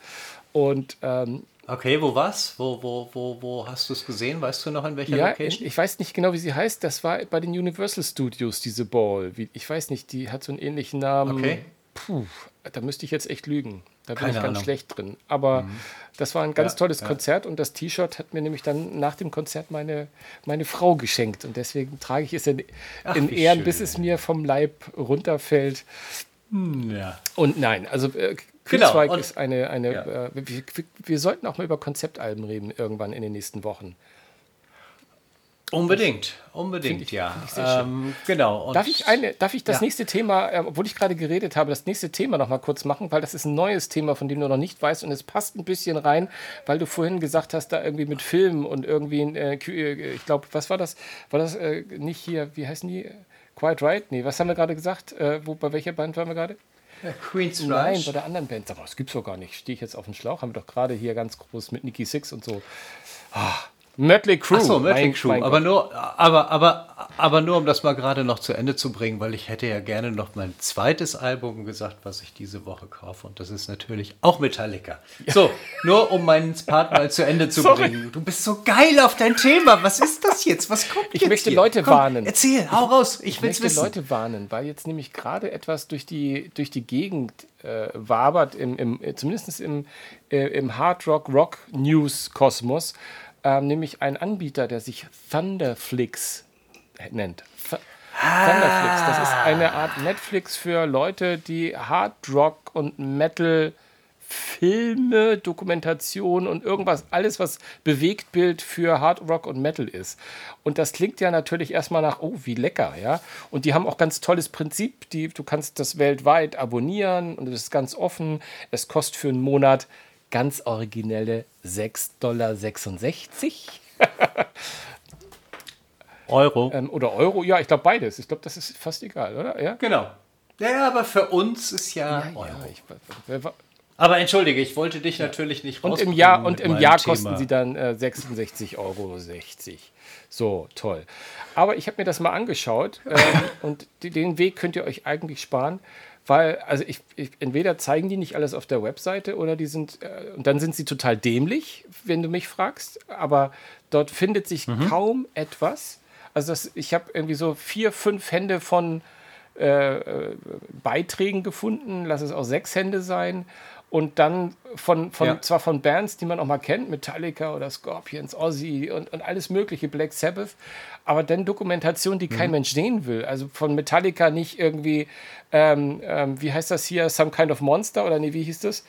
Und ähm, Okay, wo war's? Wo, wo, wo, wo hast du es gesehen? Weißt du noch in welcher ja, Location? Ich weiß nicht genau, wie sie heißt. Das war bei den Universal Studios, diese Ball. Ich weiß nicht, die hat so einen ähnlichen Namen. Okay. Puh, da müsste ich jetzt echt lügen. Da bin Keine ich ganz Ahnung. schlecht drin. Aber mhm. das war ein ganz ja, tolles ja. Konzert und das T-Shirt hat mir nämlich dann nach dem Konzert meine, meine Frau geschenkt. Und deswegen trage ich es in, Ach, in Ehren, schön. bis es mir vom Leib runterfällt. Hm, ja. Und nein, also äh, genau. ist eine, eine ja. äh, wir, wir, sollten auch mal über Konzeptalben reden irgendwann in den nächsten Wochen. Unbedingt, unbedingt, ich, ja. Ähm, genau. darf, ich eine, darf ich das ja. nächste Thema, äh, obwohl ich gerade geredet habe, das nächste Thema noch mal kurz machen, weil das ist ein neues Thema, von dem du noch nicht weißt und es passt ein bisschen rein, weil du vorhin gesagt hast, da irgendwie mit Filmen und irgendwie, äh, äh ich glaube, was war das? War das äh, nicht hier, wie heißen die? Quite Right? Nee, was haben wir gerade gesagt? Äh, wo, bei welcher Band waren wir gerade? Queen's Nein, bei der anderen Band. Aber das gibt's doch gar nicht. Stehe ich jetzt auf dem Schlauch? Haben wir doch gerade hier ganz groß mit Nikki Six und so. Ah, Mötley Crew. Achso, Mötley Crew. Aber, nur, aber, aber, aber nur, um das mal gerade noch zu Ende zu bringen, weil ich hätte ja gerne noch mein zweites Album gesagt, was ich diese Woche kaufe. Und das ist natürlich auch Metallica. Ja. So, nur um meinen Part mal zu Ende zu Sorry. bringen. Du bist so geil auf dein Thema. Was ist das jetzt? Was kommt ich jetzt? Ich möchte hier? Leute Komm, warnen. Erzähl, hau raus. Ich, ich möchte wissen. Leute warnen, weil jetzt nämlich gerade etwas durch die, durch die Gegend äh, wabert, im, im, zumindest im, äh, im Hard Rock Rock News Kosmos ähm, nämlich ein Anbieter, der sich Thunderflix nennt. Th ah. Thunderflix, das ist eine Art Netflix für Leute, die Hard Rock und Metal Filme, Dokumentation und irgendwas, alles, was Bewegtbild für Hard Rock und Metal ist. Und das klingt ja natürlich erstmal nach, oh, wie lecker, ja. Und die haben auch ganz tolles Prinzip. Die, du kannst das weltweit abonnieren und es ist ganz offen. Es kostet für einen Monat ganz originelle 6,66 Dollar. Euro. Ähm, oder Euro, ja, ich glaube beides. Ich glaube, das ist fast egal, oder? Ja? Genau. Ja, aber für uns ist ja, ja, Euro. Ja, ich, aber entschuldige, ich wollte dich natürlich nicht Und im Jahr, und im Jahr kosten sie dann äh, 66,60 Euro. So, toll. Aber ich habe mir das mal angeschaut ähm, und die, den Weg könnt ihr euch eigentlich sparen, weil, also ich, ich, entweder zeigen die nicht alles auf der Webseite oder die sind, äh, und dann sind sie total dämlich, wenn du mich fragst, aber dort findet sich mhm. kaum etwas. Also das, ich habe irgendwie so vier, fünf Hände von äh, äh, Beiträgen gefunden, lass es auch sechs Hände sein. Und dann von, von ja. zwar von Bands, die man auch mal kennt, Metallica oder Scorpions, Ozzy und, und alles mögliche, Black Sabbath, aber dann Dokumentation, die kein mhm. Mensch sehen will. Also von Metallica nicht irgendwie, ähm, ähm, wie heißt das hier, Some Kind of Monster oder nee, wie hieß das?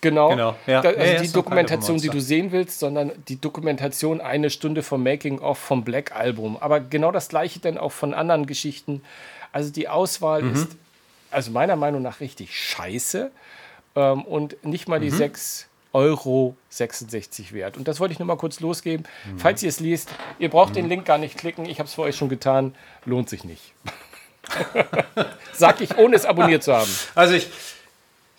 Genau. genau ja. also ja, die Dokumentation, die du sehen willst, sondern die Dokumentation eine Stunde vom Making-of vom Black Album. Aber genau das gleiche dann auch von anderen Geschichten. Also die Auswahl mhm. ist, also meiner Meinung nach richtig scheiße ähm, und nicht mal die mhm. 6 Euro 66 wert. Und das wollte ich nur mal kurz losgeben. Mhm. Falls ihr es liest, ihr braucht den mhm. Link gar nicht klicken. Ich habe es für euch schon getan. Lohnt sich nicht. Sag ich, ohne es abonniert zu haben. Also ich,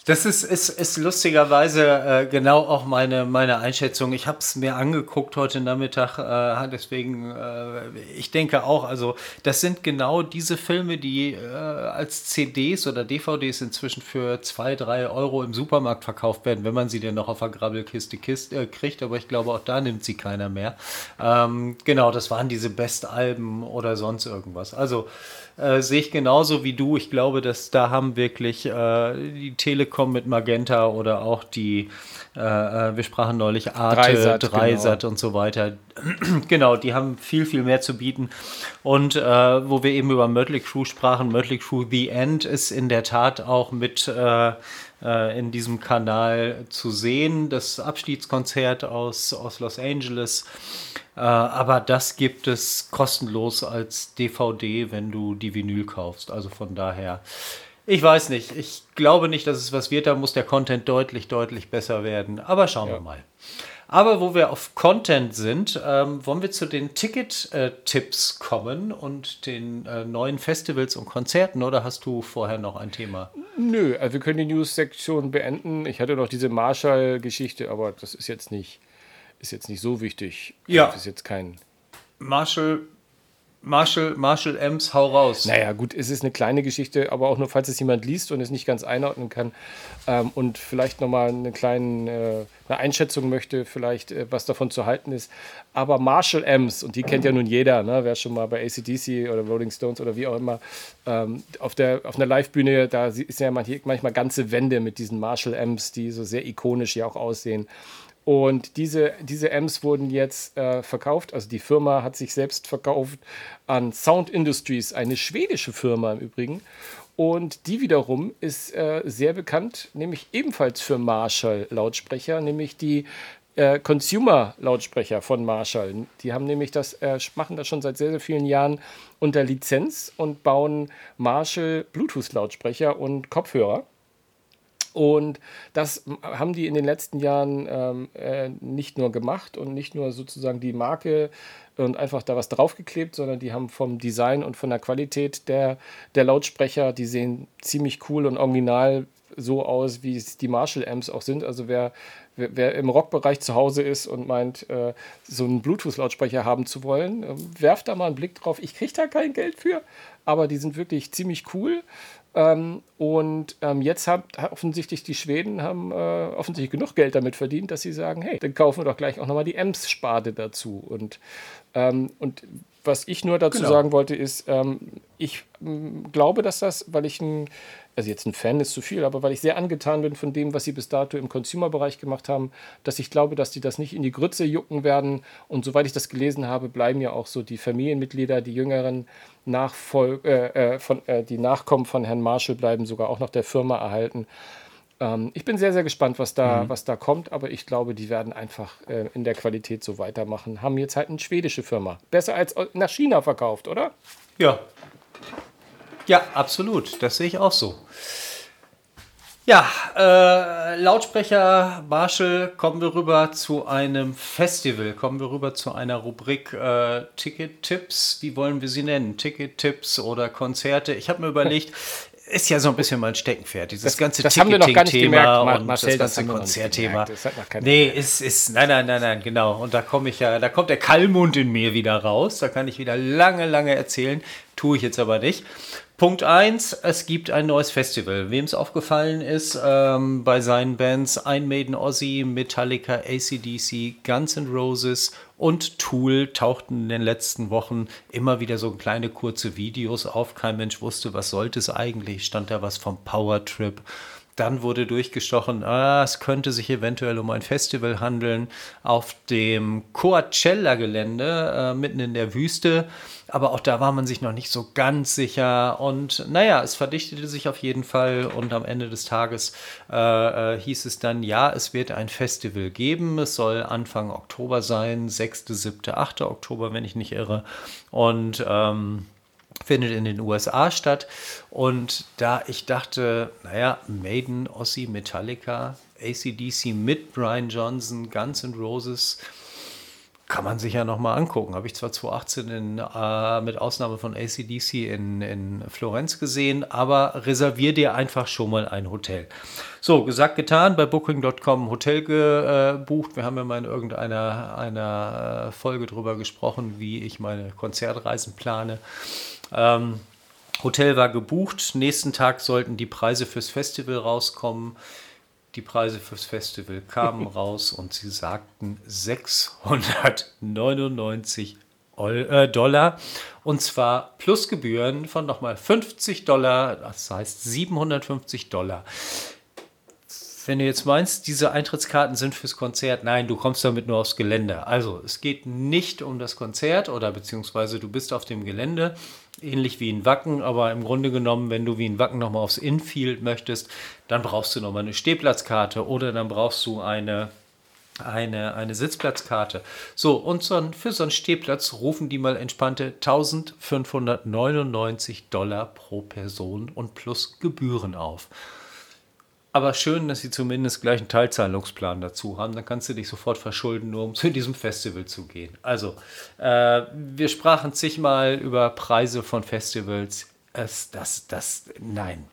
das ist, ist, ist lustigerweise äh, genau auch meine, meine Einschätzung. Ich habe es mir angeguckt heute Nachmittag, äh, deswegen, äh, ich denke auch, also das sind genau diese Filme, die äh, als CDs oder DVDs inzwischen für zwei drei Euro im Supermarkt verkauft werden, wenn man sie denn noch auf der Grabbelkiste Kiste, äh, kriegt, aber ich glaube, auch da nimmt sie keiner mehr. Ähm, genau, das waren diese Best-Alben oder sonst irgendwas. Also äh, sehe ich genauso wie du. Ich glaube, dass da haben wirklich äh, die Telekom mit Magenta oder auch die, äh, äh wir sprachen neulich Arte, Dreisat, Dreisat genau. und so weiter. genau, die haben viel, viel mehr zu bieten. Und äh, wo wir eben über Mötley Crew sprachen, Mötley Crew The End ist in der Tat auch mit äh, in diesem Kanal zu sehen. Das Abschiedskonzert aus, aus Los Angeles äh, aber das gibt es kostenlos als DVD, wenn du die Vinyl kaufst. Also von daher, ich weiß nicht. Ich glaube nicht, dass es was wird. Da muss der Content deutlich, deutlich besser werden. Aber schauen ja. wir mal. Aber wo wir auf Content sind, ähm, wollen wir zu den Ticket-Tipps kommen und den äh, neuen Festivals und Konzerten oder hast du vorher noch ein Thema? Nö, also wir können die News-Sektion beenden. Ich hatte noch diese Marshall-Geschichte, aber das ist jetzt nicht ist jetzt nicht so wichtig. Ja. Das ist jetzt kein. Marshall, Marshall, Marshall Ems, hau raus. Naja, gut, es ist eine kleine Geschichte, aber auch nur, falls es jemand liest und es nicht ganz einordnen kann ähm, und vielleicht nochmal eine kleine äh, eine Einschätzung möchte, vielleicht äh, was davon zu halten ist. Aber Marshall Ems, und die kennt ja nun jeder, ne, wer schon mal bei ACDC oder Rolling Stones oder wie auch immer ähm, auf, der, auf einer Live-Bühne, da ist ja manchmal ganze Wände mit diesen Marshall Ems, die so sehr ikonisch ja auch aussehen. Und diese, diese Amps wurden jetzt äh, verkauft, also die Firma hat sich selbst verkauft an Sound Industries, eine schwedische Firma im Übrigen. Und die wiederum ist äh, sehr bekannt, nämlich ebenfalls für Marshall-Lautsprecher, nämlich die äh, Consumer-Lautsprecher von Marshall. Die haben nämlich das, äh, machen das schon seit sehr, sehr vielen Jahren unter Lizenz und bauen Marshall Bluetooth-Lautsprecher und Kopfhörer. Und das haben die in den letzten Jahren ähm, äh, nicht nur gemacht und nicht nur sozusagen die Marke und einfach da was draufgeklebt, sondern die haben vom Design und von der Qualität der, der Lautsprecher, die sehen ziemlich cool und original so aus, wie es die Marshall-Amps auch sind. Also wer, wer, wer im Rockbereich zu Hause ist und meint, äh, so einen Bluetooth-Lautsprecher haben zu wollen, äh, werft da mal einen Blick drauf. Ich kriege da kein Geld für, aber die sind wirklich ziemlich cool. Ähm, und ähm, jetzt haben offensichtlich die Schweden haben äh, offensichtlich genug Geld damit verdient, dass sie sagen, hey, dann kaufen wir doch gleich auch nochmal die Ems-Sparte dazu. Und, ähm, und was ich nur dazu genau. sagen wollte, ist, ähm, ich glaube, dass das, weil ich ein also jetzt ein Fan ist zu viel, aber weil ich sehr angetan bin von dem, was sie bis dato im Consumer-Bereich gemacht haben, dass ich glaube, dass die das nicht in die Grütze jucken werden. Und soweit ich das gelesen habe, bleiben ja auch so die Familienmitglieder, die jüngeren Nachfol äh, äh, von, äh, die Nachkommen von Herrn Marshall bleiben sogar auch noch der Firma erhalten. Ähm, ich bin sehr, sehr gespannt, was da, mhm. was da kommt, aber ich glaube, die werden einfach äh, in der Qualität so weitermachen. Haben jetzt halt eine schwedische Firma. Besser als nach China verkauft, oder? Ja. Ja, absolut. Das sehe ich auch so. Ja, äh, Lautsprecher Marshall, kommen wir rüber zu einem Festival, kommen wir rüber zu einer Rubrik äh, Ticket-Tipps. Wie wollen wir sie nennen? Ticket-Tipps oder Konzerte? Ich habe mir überlegt, ist ja so ein bisschen mein Steckenpferd, dieses das, ganze Ticketing-Thema und Marcel, das ganze Konzertthema. Nee, ist, ist, nein, nein, nein, nein, genau. Und da komme ich ja, da kommt der Kallmund in mir wieder raus. Da kann ich wieder lange, lange erzählen. Tue ich jetzt aber nicht. Punkt 1, es gibt ein neues Festival. Wem es aufgefallen ist, ähm, bei seinen Bands Ein Maiden Ozzy, Metallica, ACDC, Guns N' Roses und Tool tauchten in den letzten Wochen immer wieder so kleine kurze Videos auf. Kein Mensch wusste, was sollte es eigentlich. Stand da was vom Power Trip. Dann wurde durchgestochen, ah, es könnte sich eventuell um ein Festival handeln auf dem Coachella-Gelände äh, mitten in der Wüste aber auch da war man sich noch nicht so ganz sicher. Und naja, es verdichtete sich auf jeden Fall und am Ende des Tages äh, äh, hieß es dann, ja, es wird ein Festival geben. Es soll Anfang Oktober sein, 6., 7., 8. Oktober, wenn ich nicht irre. Und ähm, findet in den USA statt. Und da ich dachte, naja, Maiden, Ossi, Metallica, ACDC mit Brian Johnson, Guns N' Roses, kann man sich ja nochmal angucken. Habe ich zwar 2018 in, äh, mit Ausnahme von ACDC in, in Florenz gesehen, aber reservier dir einfach schon mal ein Hotel. So, gesagt, getan, bei Booking.com Hotel gebucht. Wir haben ja mal in irgendeiner einer äh, Folge drüber gesprochen, wie ich meine Konzertreisen plane. Ähm, Hotel war gebucht. Nächsten Tag sollten die Preise fürs Festival rauskommen. Die Preise fürs Festival kamen raus und sie sagten 699 äh, Dollar und zwar plus Gebühren von nochmal 50 Dollar, das heißt 750 Dollar. Wenn du jetzt meinst, diese Eintrittskarten sind fürs Konzert, nein, du kommst damit nur aufs Gelände. Also es geht nicht um das Konzert oder beziehungsweise du bist auf dem Gelände, ähnlich wie in Wacken, aber im Grunde genommen, wenn du wie in Wacken nochmal aufs Infield möchtest, dann brauchst du nochmal eine Stehplatzkarte oder dann brauchst du eine, eine, eine Sitzplatzkarte. So, und so ein, für so einen Stehplatz rufen die mal entspannte 1599 Dollar pro Person und plus Gebühren auf. Aber schön, dass sie zumindest gleich einen Teilzahlungsplan dazu haben. Dann kannst du dich sofort verschulden, nur um zu diesem Festival zu gehen. Also, äh, wir sprachen zigmal über Preise von Festivals. Es, das, das, nein.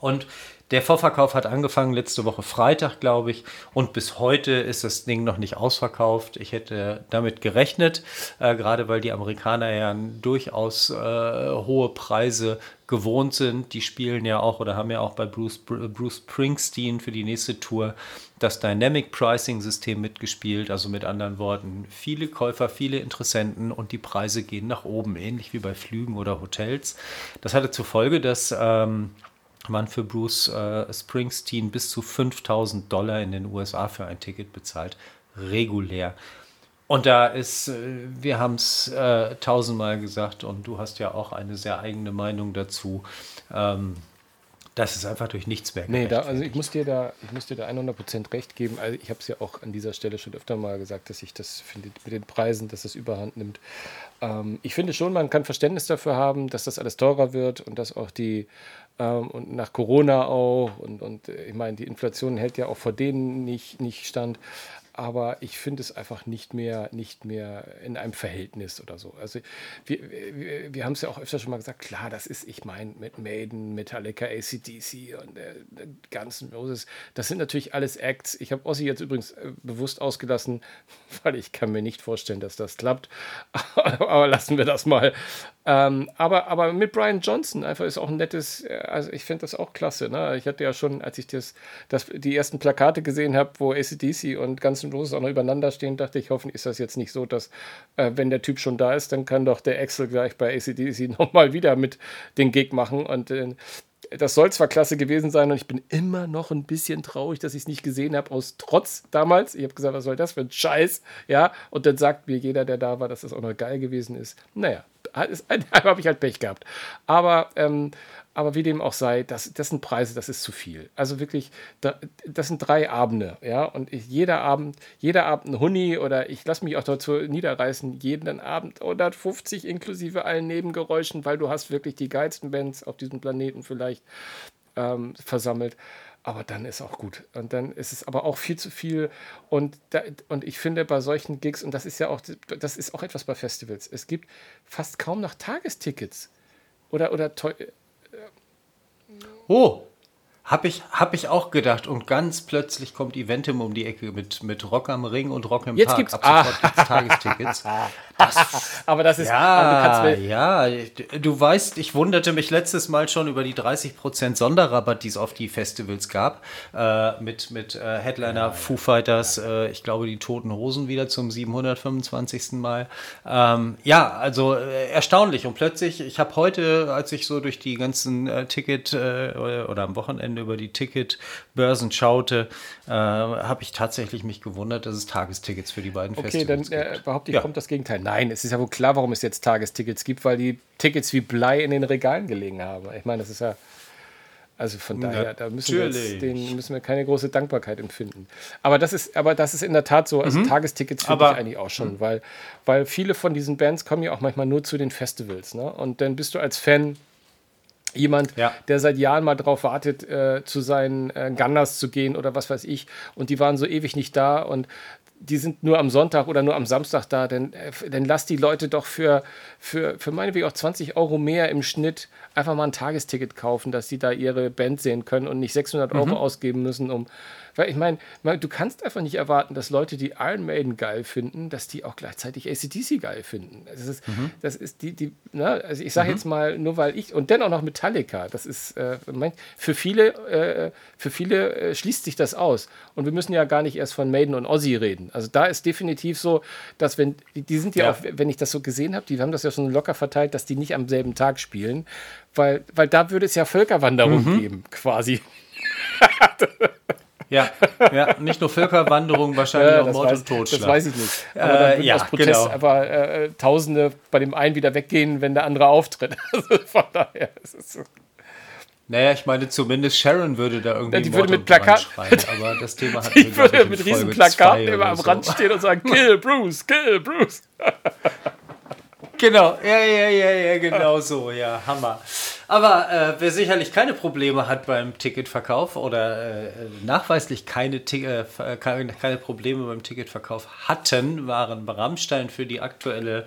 Und der Vorverkauf hat angefangen letzte Woche Freitag, glaube ich, und bis heute ist das Ding noch nicht ausverkauft. Ich hätte damit gerechnet, äh, gerade weil die Amerikaner ja durchaus äh, hohe Preise gewohnt sind. Die spielen ja auch oder haben ja auch bei Bruce, Bruce Springsteen für die nächste Tour das Dynamic Pricing System mitgespielt. Also mit anderen Worten, viele Käufer, viele Interessenten und die Preise gehen nach oben, ähnlich wie bei Flügen oder Hotels. Das hatte zur Folge, dass ähm, man für Bruce äh, Springsteen bis zu 5000 Dollar in den USA für ein Ticket bezahlt, regulär. Und da ist, äh, wir haben es äh, tausendmal gesagt und du hast ja auch eine sehr eigene Meinung dazu. Ähm, das ist einfach durch nichts mehr Nee, da, also ich muss dir da, ich muss dir da 100% recht geben. Also ich habe es ja auch an dieser Stelle schon öfter mal gesagt, dass ich das finde mit den Preisen, dass das überhand nimmt. Ähm, ich finde schon, man kann Verständnis dafür haben, dass das alles teurer wird und dass auch die ähm, und nach Corona auch und, und äh, ich meine, die Inflation hält ja auch vor denen nicht, nicht stand aber ich finde es einfach nicht mehr, nicht mehr in einem Verhältnis oder so. Also wir, wir, wir haben es ja auch öfter schon mal gesagt, klar, das ist, ich meine, mit Maiden, Metallica, ACDC und äh, ganzen Roses, das sind natürlich alles Acts. Ich habe Ossi jetzt übrigens äh, bewusst ausgelassen, weil ich kann mir nicht vorstellen, dass das klappt. aber lassen wir das mal. Ähm, aber, aber mit Brian Johnson einfach ist auch ein nettes, äh, also ich finde das auch klasse. Ne? Ich hatte ja schon, als ich das, das, die ersten Plakate gesehen habe, wo ACDC und Guns N' Roses auch noch übereinander stehen, dachte ich, hoffentlich ist das jetzt nicht so, dass äh, wenn der Typ schon da ist, dann kann doch der Axel gleich bei ACDC nochmal wieder mit den Gig machen. Und äh, das soll zwar klasse gewesen sein und ich bin immer noch ein bisschen traurig, dass ich es nicht gesehen habe, aus Trotz damals. Ich habe gesagt, was soll das für ein Scheiß? Ja, und dann sagt mir jeder, der da war, dass das auch noch geil gewesen ist. Naja, habe ich halt Pech gehabt. Aber ähm, aber wie dem auch sei, das, das sind Preise, das ist zu viel. Also wirklich, das sind drei Abende, ja. Und ich, jeder Abend, jeder Abend ein Huni oder ich lasse mich auch dazu niederreißen, jeden Abend 150 inklusive allen Nebengeräuschen, weil du hast wirklich die geilsten Bands auf diesem Planeten vielleicht ähm, versammelt. Aber dann ist auch gut. Und dann ist es aber auch viel zu viel. Und, da, und ich finde bei solchen Gigs, und das ist ja auch, das ist auch etwas bei Festivals, es gibt fast kaum noch Tagestickets. Oder, oder Oh, habe ich, hab ich auch gedacht. Und ganz plötzlich kommt Eventim um die Ecke mit, mit Rock am Ring und Rock im Jetzt Park. Gibt's, Ab sofort ah. gibt's Tagestickets. Das, aber das ist. Ja, ja, du weißt, ich wunderte mich letztes Mal schon über die 30% Sonderrabatt, die es auf die Festivals gab. Äh, mit mit äh, Headliner ja, Foo Fighters, ja. äh, ich glaube, die Toten Hosen wieder zum 725. Mal. Ähm, ja, also äh, erstaunlich. Und plötzlich, ich habe heute, als ich so durch die ganzen äh, Ticket äh, oder am Wochenende über die Ticketbörsen schaute, habe ich tatsächlich mich gewundert, dass es Tagestickets für die beiden okay, Festivals gibt. Okay, dann behaupte ich, ja. kommt das Gegenteil. Nein, es ist ja wohl klar, warum es jetzt Tagestickets gibt, weil die Tickets wie Blei in den Regalen gelegen haben. Ich meine, das ist ja. Also von daher, da müssen wir, jetzt, den müssen wir keine große Dankbarkeit empfinden. Aber das ist, aber das ist in der Tat so. Also mhm. Tagestickets finde ich eigentlich auch schon, mhm. weil, weil viele von diesen Bands kommen ja auch manchmal nur zu den Festivals. Ne? Und dann bist du als Fan jemand, ja. der seit Jahren mal drauf wartet, äh, zu seinen äh, Gunners zu gehen oder was weiß ich. Und die waren so ewig nicht da. Und die sind nur am Sonntag oder nur am Samstag da, dann, äh, dann lass die Leute doch für, für, für meinetwegen auch 20 Euro mehr im Schnitt einfach mal ein Tagesticket kaufen, dass die da ihre Band sehen können und nicht 600 Euro mhm. ausgeben müssen, um weil ich meine, du kannst einfach nicht erwarten, dass Leute, die Iron Maiden geil finden, dass die auch gleichzeitig ACDC geil finden. Das ist, mhm. das ist die, die ne? also ich sage mhm. jetzt mal, nur weil ich, und dennoch noch Metallica, das ist, äh, für viele, äh, für viele äh, schließt sich das aus. Und wir müssen ja gar nicht erst von Maiden und Ozzy reden. Also da ist definitiv so, dass wenn, die sind ja, ja. auch, wenn ich das so gesehen habe, die haben das ja schon locker verteilt, dass die nicht am selben Tag spielen, weil, weil da würde es ja Völkerwanderung mhm. geben, quasi. Ja, ja, nicht nur Völkerwanderung, wahrscheinlich ja, auch Mord weiß, und Totschlag. Das weiß ich nicht. Aber dann würden äh, ja, aus Protest genau. einfach äh, Tausende bei dem einen wieder weggehen, wenn der andere auftritt. Also von daher ist es so. Naja, ich meine, zumindest Sharon würde da irgendwie ja, die würde mit Plakat schreien, aber das Thema hat Die würde mit riesen Plakaten immer am Rand so. stehen und sagen, kill Bruce, kill Bruce. Genau, ja, ja, ja, ja, genau so, ja, Hammer. Aber äh, wer sicherlich keine Probleme hat beim Ticketverkauf oder äh, nachweislich keine, äh, keine, keine Probleme beim Ticketverkauf hatten, waren Rammstein für die aktuelle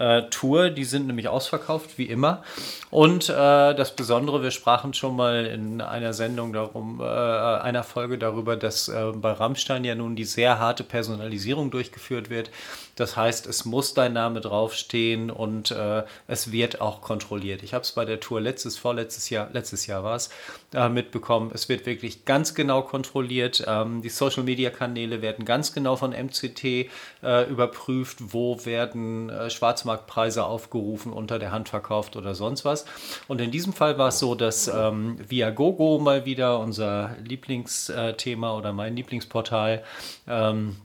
äh, Tour. Die sind nämlich ausverkauft, wie immer. Und äh, das Besondere, wir sprachen schon mal in einer Sendung darum, äh, einer Folge darüber, dass äh, bei Rammstein ja nun die sehr harte Personalisierung durchgeführt wird. Das heißt, es muss dein Name draufstehen und äh, es wird auch kontrolliert. Ich habe es bei der Tour letztes, vorletztes Jahr, letztes Jahr war es, äh, mitbekommen. Es wird wirklich ganz genau kontrolliert. Ähm, die Social Media Kanäle werden ganz genau von MCT überprüft, wo werden äh, Schwarzmarktpreise aufgerufen, unter der Hand verkauft oder sonst was. Und in diesem Fall war es so, dass ähm, Viagogo mal wieder unser Lieblingsthema oder mein Lieblingsportal ähm,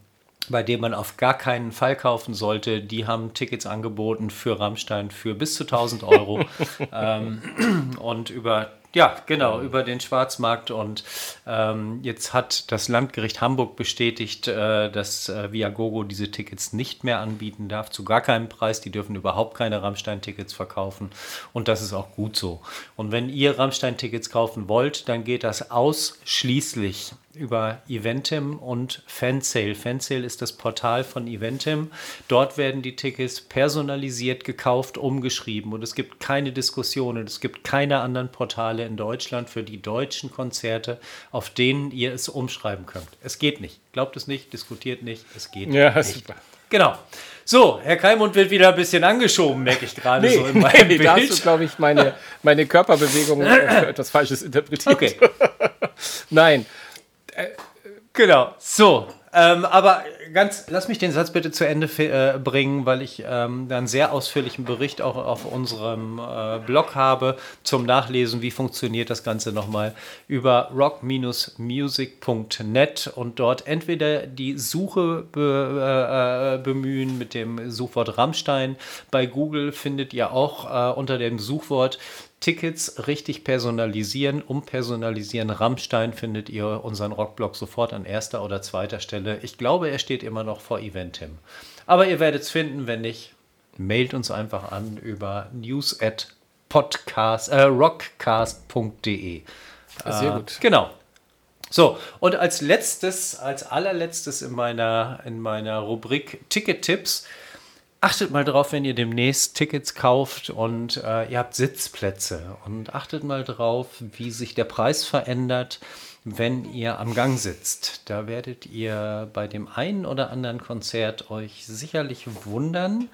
bei dem man auf gar keinen Fall kaufen sollte. Die haben Tickets angeboten für Rammstein für bis zu 1000 Euro. ähm, und über ja, genau, über den Schwarzmarkt. Und ähm, jetzt hat das Landgericht Hamburg bestätigt, äh, dass äh, Viagogo diese Tickets nicht mehr anbieten darf, zu gar keinem Preis. Die dürfen überhaupt keine Rammstein-Tickets verkaufen. Und das ist auch gut so. Und wenn ihr Rammstein-Tickets kaufen wollt, dann geht das ausschließlich über Eventim und Fansale. Fansale ist das Portal von Eventim. Dort werden die Tickets personalisiert gekauft, umgeschrieben und es gibt keine Diskussionen. Es gibt keine anderen Portale in Deutschland für die deutschen Konzerte, auf denen ihr es umschreiben könnt. Es geht nicht. Glaubt es nicht, diskutiert nicht. Es geht ja, nicht. Super. Genau. So, Herr Keimund wird wieder ein bisschen angeschoben, merke ich gerade nee, so in meinem nee, Bild. Da hast du, glaube ich, meine, meine Körperbewegung für etwas Falsches interpretiert. Okay. Nein, genau. So, ähm, aber ganz, lass mich den Satz bitte zu Ende äh, bringen, weil ich ähm, einen sehr ausführlichen Bericht auch auf unserem äh, Blog habe zum Nachlesen, wie funktioniert das Ganze nochmal über rock-music.net und dort entweder die Suche be, äh, bemühen mit dem Suchwort Rammstein. Bei Google findet ihr auch äh, unter dem Suchwort Tickets richtig personalisieren, umpersonalisieren. Rammstein findet ihr unseren Rockblog sofort an erster oder zweiter Stelle. Ich glaube, er steht immer noch vor Eventim. Aber ihr werdet es finden, wenn nicht, mailt uns einfach an über news at podcast, äh, rockcast.de. Sehr gut. Äh, genau. So, und als letztes, als allerletztes in meiner, in meiner Rubrik Ticket-Tipps, achtet mal drauf, wenn ihr demnächst Tickets kauft und äh, ihr habt Sitzplätze und achtet mal drauf, wie sich der Preis verändert, wenn ihr am Gang sitzt. Da werdet ihr bei dem einen oder anderen Konzert euch sicherlich wundern,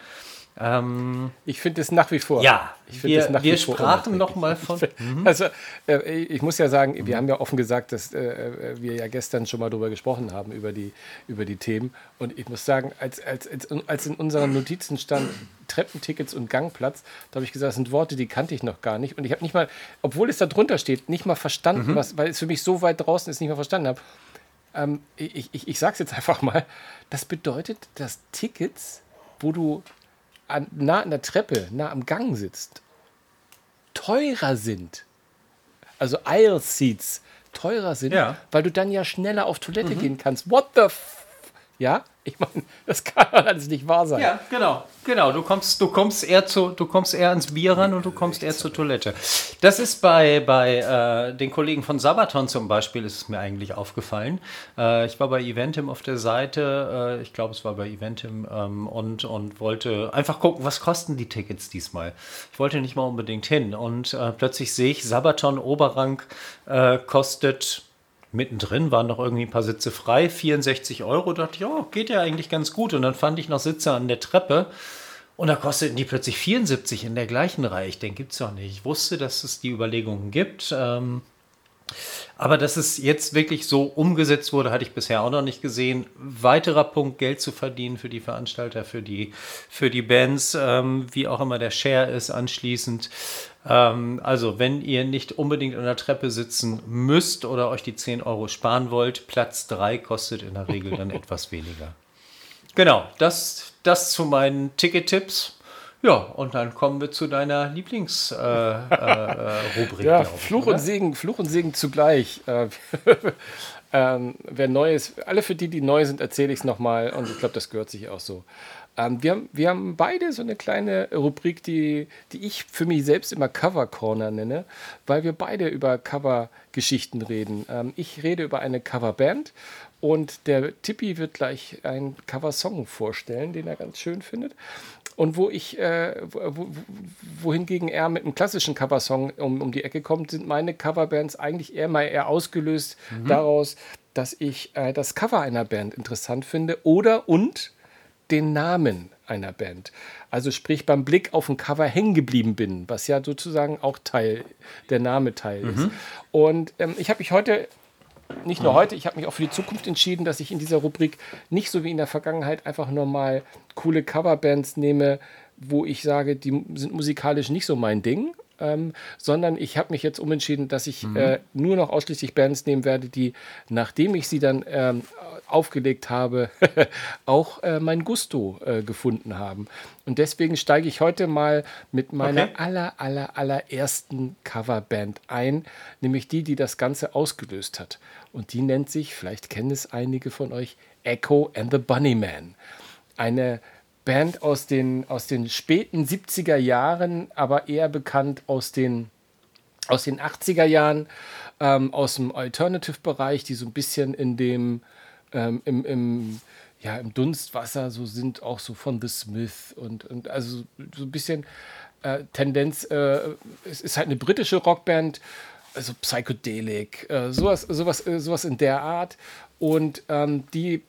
ähm, ich finde es nach wie vor. Ja, wir, wir sprachen noch mal von. Mhm. Also äh, ich muss ja sagen, wir mhm. haben ja offen gesagt, dass äh, wir ja gestern schon mal darüber gesprochen haben über die über die Themen. Und ich muss sagen, als als als in unseren Notizen stand Treppentickets und Gangplatz, da habe ich gesagt, das sind Worte, die kannte ich noch gar nicht. Und ich habe nicht mal, obwohl es da drunter steht, nicht mal verstanden, mhm. was, weil es für mich so weit draußen ist, nicht mal verstanden habe. Ähm, ich ich, ich sage es jetzt einfach mal. Das bedeutet, dass Tickets, wo du an, nah an der Treppe, nah am Gang sitzt, teurer sind. Also Aisle Seats teurer sind, ja. weil du dann ja schneller auf Toilette mhm. gehen kannst. What the f ja? Ich meine, das kann alles nicht wahr sein. Ja, genau. Genau, du kommst, du kommst eher zu, du kommst eher ans Bier ran und du kommst eher zur Toilette. Das ist bei, bei äh, den Kollegen von Sabaton zum Beispiel, ist es mir eigentlich aufgefallen. Äh, ich war bei Eventim auf der Seite, äh, ich glaube, es war bei Eventim ähm, und, und wollte einfach gucken, was kosten die Tickets diesmal. Ich wollte nicht mal unbedingt hin und äh, plötzlich sehe ich, Sabaton Oberrang äh, kostet mittendrin waren noch irgendwie ein paar Sitze frei, 64 Euro. Da dachte ich, ja, geht ja eigentlich ganz gut. Und dann fand ich noch Sitze an der Treppe. Und da kosteten die plötzlich 74 in der gleichen Reihe. Ich denke, gibt es doch nicht. Ich wusste, dass es die Überlegungen gibt. Ähm, aber dass es jetzt wirklich so umgesetzt wurde, hatte ich bisher auch noch nicht gesehen. Weiterer Punkt, Geld zu verdienen für die Veranstalter, für die, für die Bands, ähm, wie auch immer der Share ist anschließend. Ähm, also, wenn ihr nicht unbedingt an der Treppe sitzen müsst oder euch die 10 Euro sparen wollt, Platz 3 kostet in der Regel dann etwas weniger. Genau, das, das zu meinen Ticket-Tipps. Ja, und dann kommen wir zu deiner Lieblingsrubrik. Äh, äh, ja, Fluch und Segen, Fluch und Segen zugleich. Äh, ähm, wer neu ist, alle für die, die neu sind, erzähle ich es nochmal und ich glaube, das gehört sich auch so. Ähm, wir, haben, wir haben beide so eine kleine Rubrik, die, die ich für mich selbst immer Cover Corner nenne, weil wir beide über Cover-Geschichten reden. Ähm, ich rede über eine Coverband und der Tippi wird gleich einen Cover-Song vorstellen, den er ganz schön findet. Und wo ich, äh, wo, wohingegen er mit einem klassischen Coversong um, um die Ecke kommt, sind meine Coverbands eigentlich eher mal eher ausgelöst mhm. daraus, dass ich äh, das Cover einer Band interessant finde oder und den Namen einer Band. Also sprich beim Blick auf ein Cover hängen geblieben bin, was ja sozusagen auch Teil, der Name Teil mhm. ist. Und ähm, ich habe mich heute nicht nur heute, ich habe mich auch für die Zukunft entschieden, dass ich in dieser Rubrik nicht so wie in der Vergangenheit einfach nur mal coole Coverbands nehme, wo ich sage, die sind musikalisch nicht so mein Ding, ähm, sondern ich habe mich jetzt umentschieden, dass ich mhm. äh, nur noch ausschließlich Bands nehmen werde, die, nachdem ich sie dann ähm, aufgelegt habe, auch äh, mein Gusto äh, gefunden haben. Und deswegen steige ich heute mal mit meiner okay. aller, aller, allerersten Coverband ein, nämlich die, die das Ganze ausgelöst hat. Und die nennt sich, vielleicht kennen es einige von euch, Echo and the Bunnyman. Eine Band aus den, aus den späten 70er Jahren, aber eher bekannt aus den, aus den 80er Jahren, ähm, aus dem Alternative-Bereich, die so ein bisschen in dem, ähm, im, im, ja, im Dunstwasser so sind, auch so von The Smith und, und also so ein bisschen äh, Tendenz, äh, es ist halt eine britische Rockband, also Psychedelic, äh, sowas, sowas, äh, sowas in der Art. Und ähm, die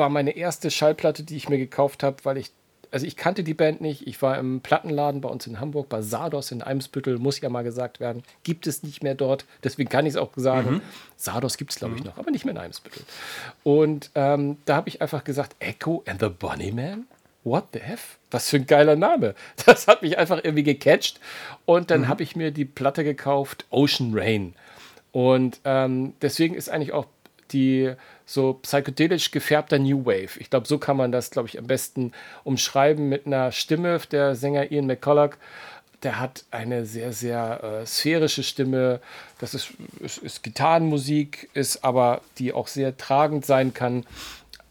war meine erste Schallplatte, die ich mir gekauft habe, weil ich, also ich kannte die Band nicht. Ich war im Plattenladen bei uns in Hamburg, bei Sardos in Eimsbüttel, muss ja mal gesagt werden. Gibt es nicht mehr dort, deswegen kann ich es auch sagen. Mhm. Sardos gibt es, glaube ich, mhm. noch, aber nicht mehr in Eimsbüttel. Und ähm, da habe ich einfach gesagt, Echo and the Bunnyman? What the F? Was für ein geiler Name. Das hat mich einfach irgendwie gecatcht. Und dann mhm. habe ich mir die Platte gekauft, Ocean Rain. Und ähm, deswegen ist eigentlich auch die so psychedelisch gefärbter New Wave. Ich glaube, so kann man das, glaube ich, am besten umschreiben mit einer Stimme der Sänger Ian McCulloch, der hat eine sehr, sehr äh, sphärische Stimme. Das ist, ist, ist, Gitarrenmusik, ist aber, die auch sehr tragend sein kann.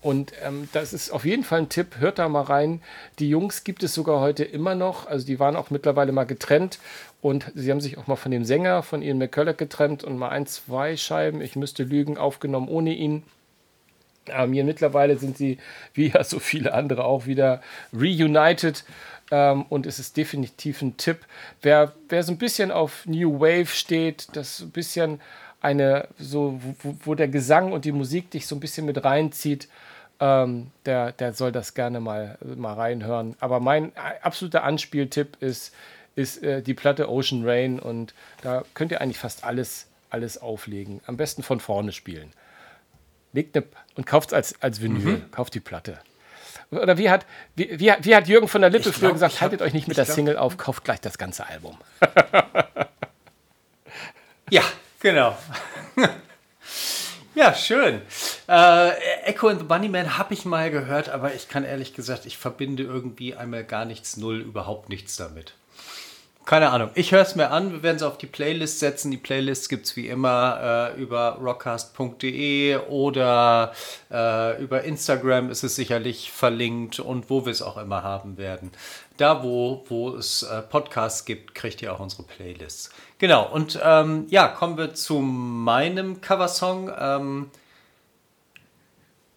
Und ähm, das ist auf jeden Fall ein Tipp. Hört da mal rein. Die Jungs gibt es sogar heute immer noch. Also die waren auch mittlerweile mal getrennt. Und sie haben sich auch mal von dem Sänger, von Ian McCulloch getrennt und mal ein, zwei Scheiben, ich müsste lügen, aufgenommen ohne ihn. Ähm, hier mittlerweile sind sie, wie ja so viele andere, auch wieder reunited. Ähm, und es ist definitiv ein Tipp. Wer, wer so ein bisschen auf New Wave steht, das ein bisschen eine, so, wo, wo der Gesang und die Musik dich so ein bisschen mit reinzieht, ähm, der, der soll das gerne mal, mal reinhören. Aber mein absoluter Anspieltipp ist, ist äh, die Platte Ocean Rain und da könnt ihr eigentlich fast alles, alles auflegen. Am besten von vorne spielen. Legt eine und kauft es als, als Vinyl, mhm. kauft die Platte. Oder wie hat, wie, wie, wie hat Jürgen von der Lippe früher gesagt, haltet euch nicht mit der glaub, Single auf, kauft gleich das ganze Album. ja, genau. ja, schön. Äh, Echo and the Bunnyman habe ich mal gehört, aber ich kann ehrlich gesagt, ich verbinde irgendwie einmal gar nichts, null, überhaupt nichts damit. Keine Ahnung. Ich höre es mir an. Wir werden es auf die Playlist setzen. Die Playlist gibt es wie immer äh, über rockcast.de oder äh, über Instagram ist es sicherlich verlinkt und wo wir es auch immer haben werden. Da, wo, wo es äh, Podcasts gibt, kriegt ihr auch unsere Playlists. Genau. Und ähm, ja, kommen wir zu meinem Coversong. Ähm,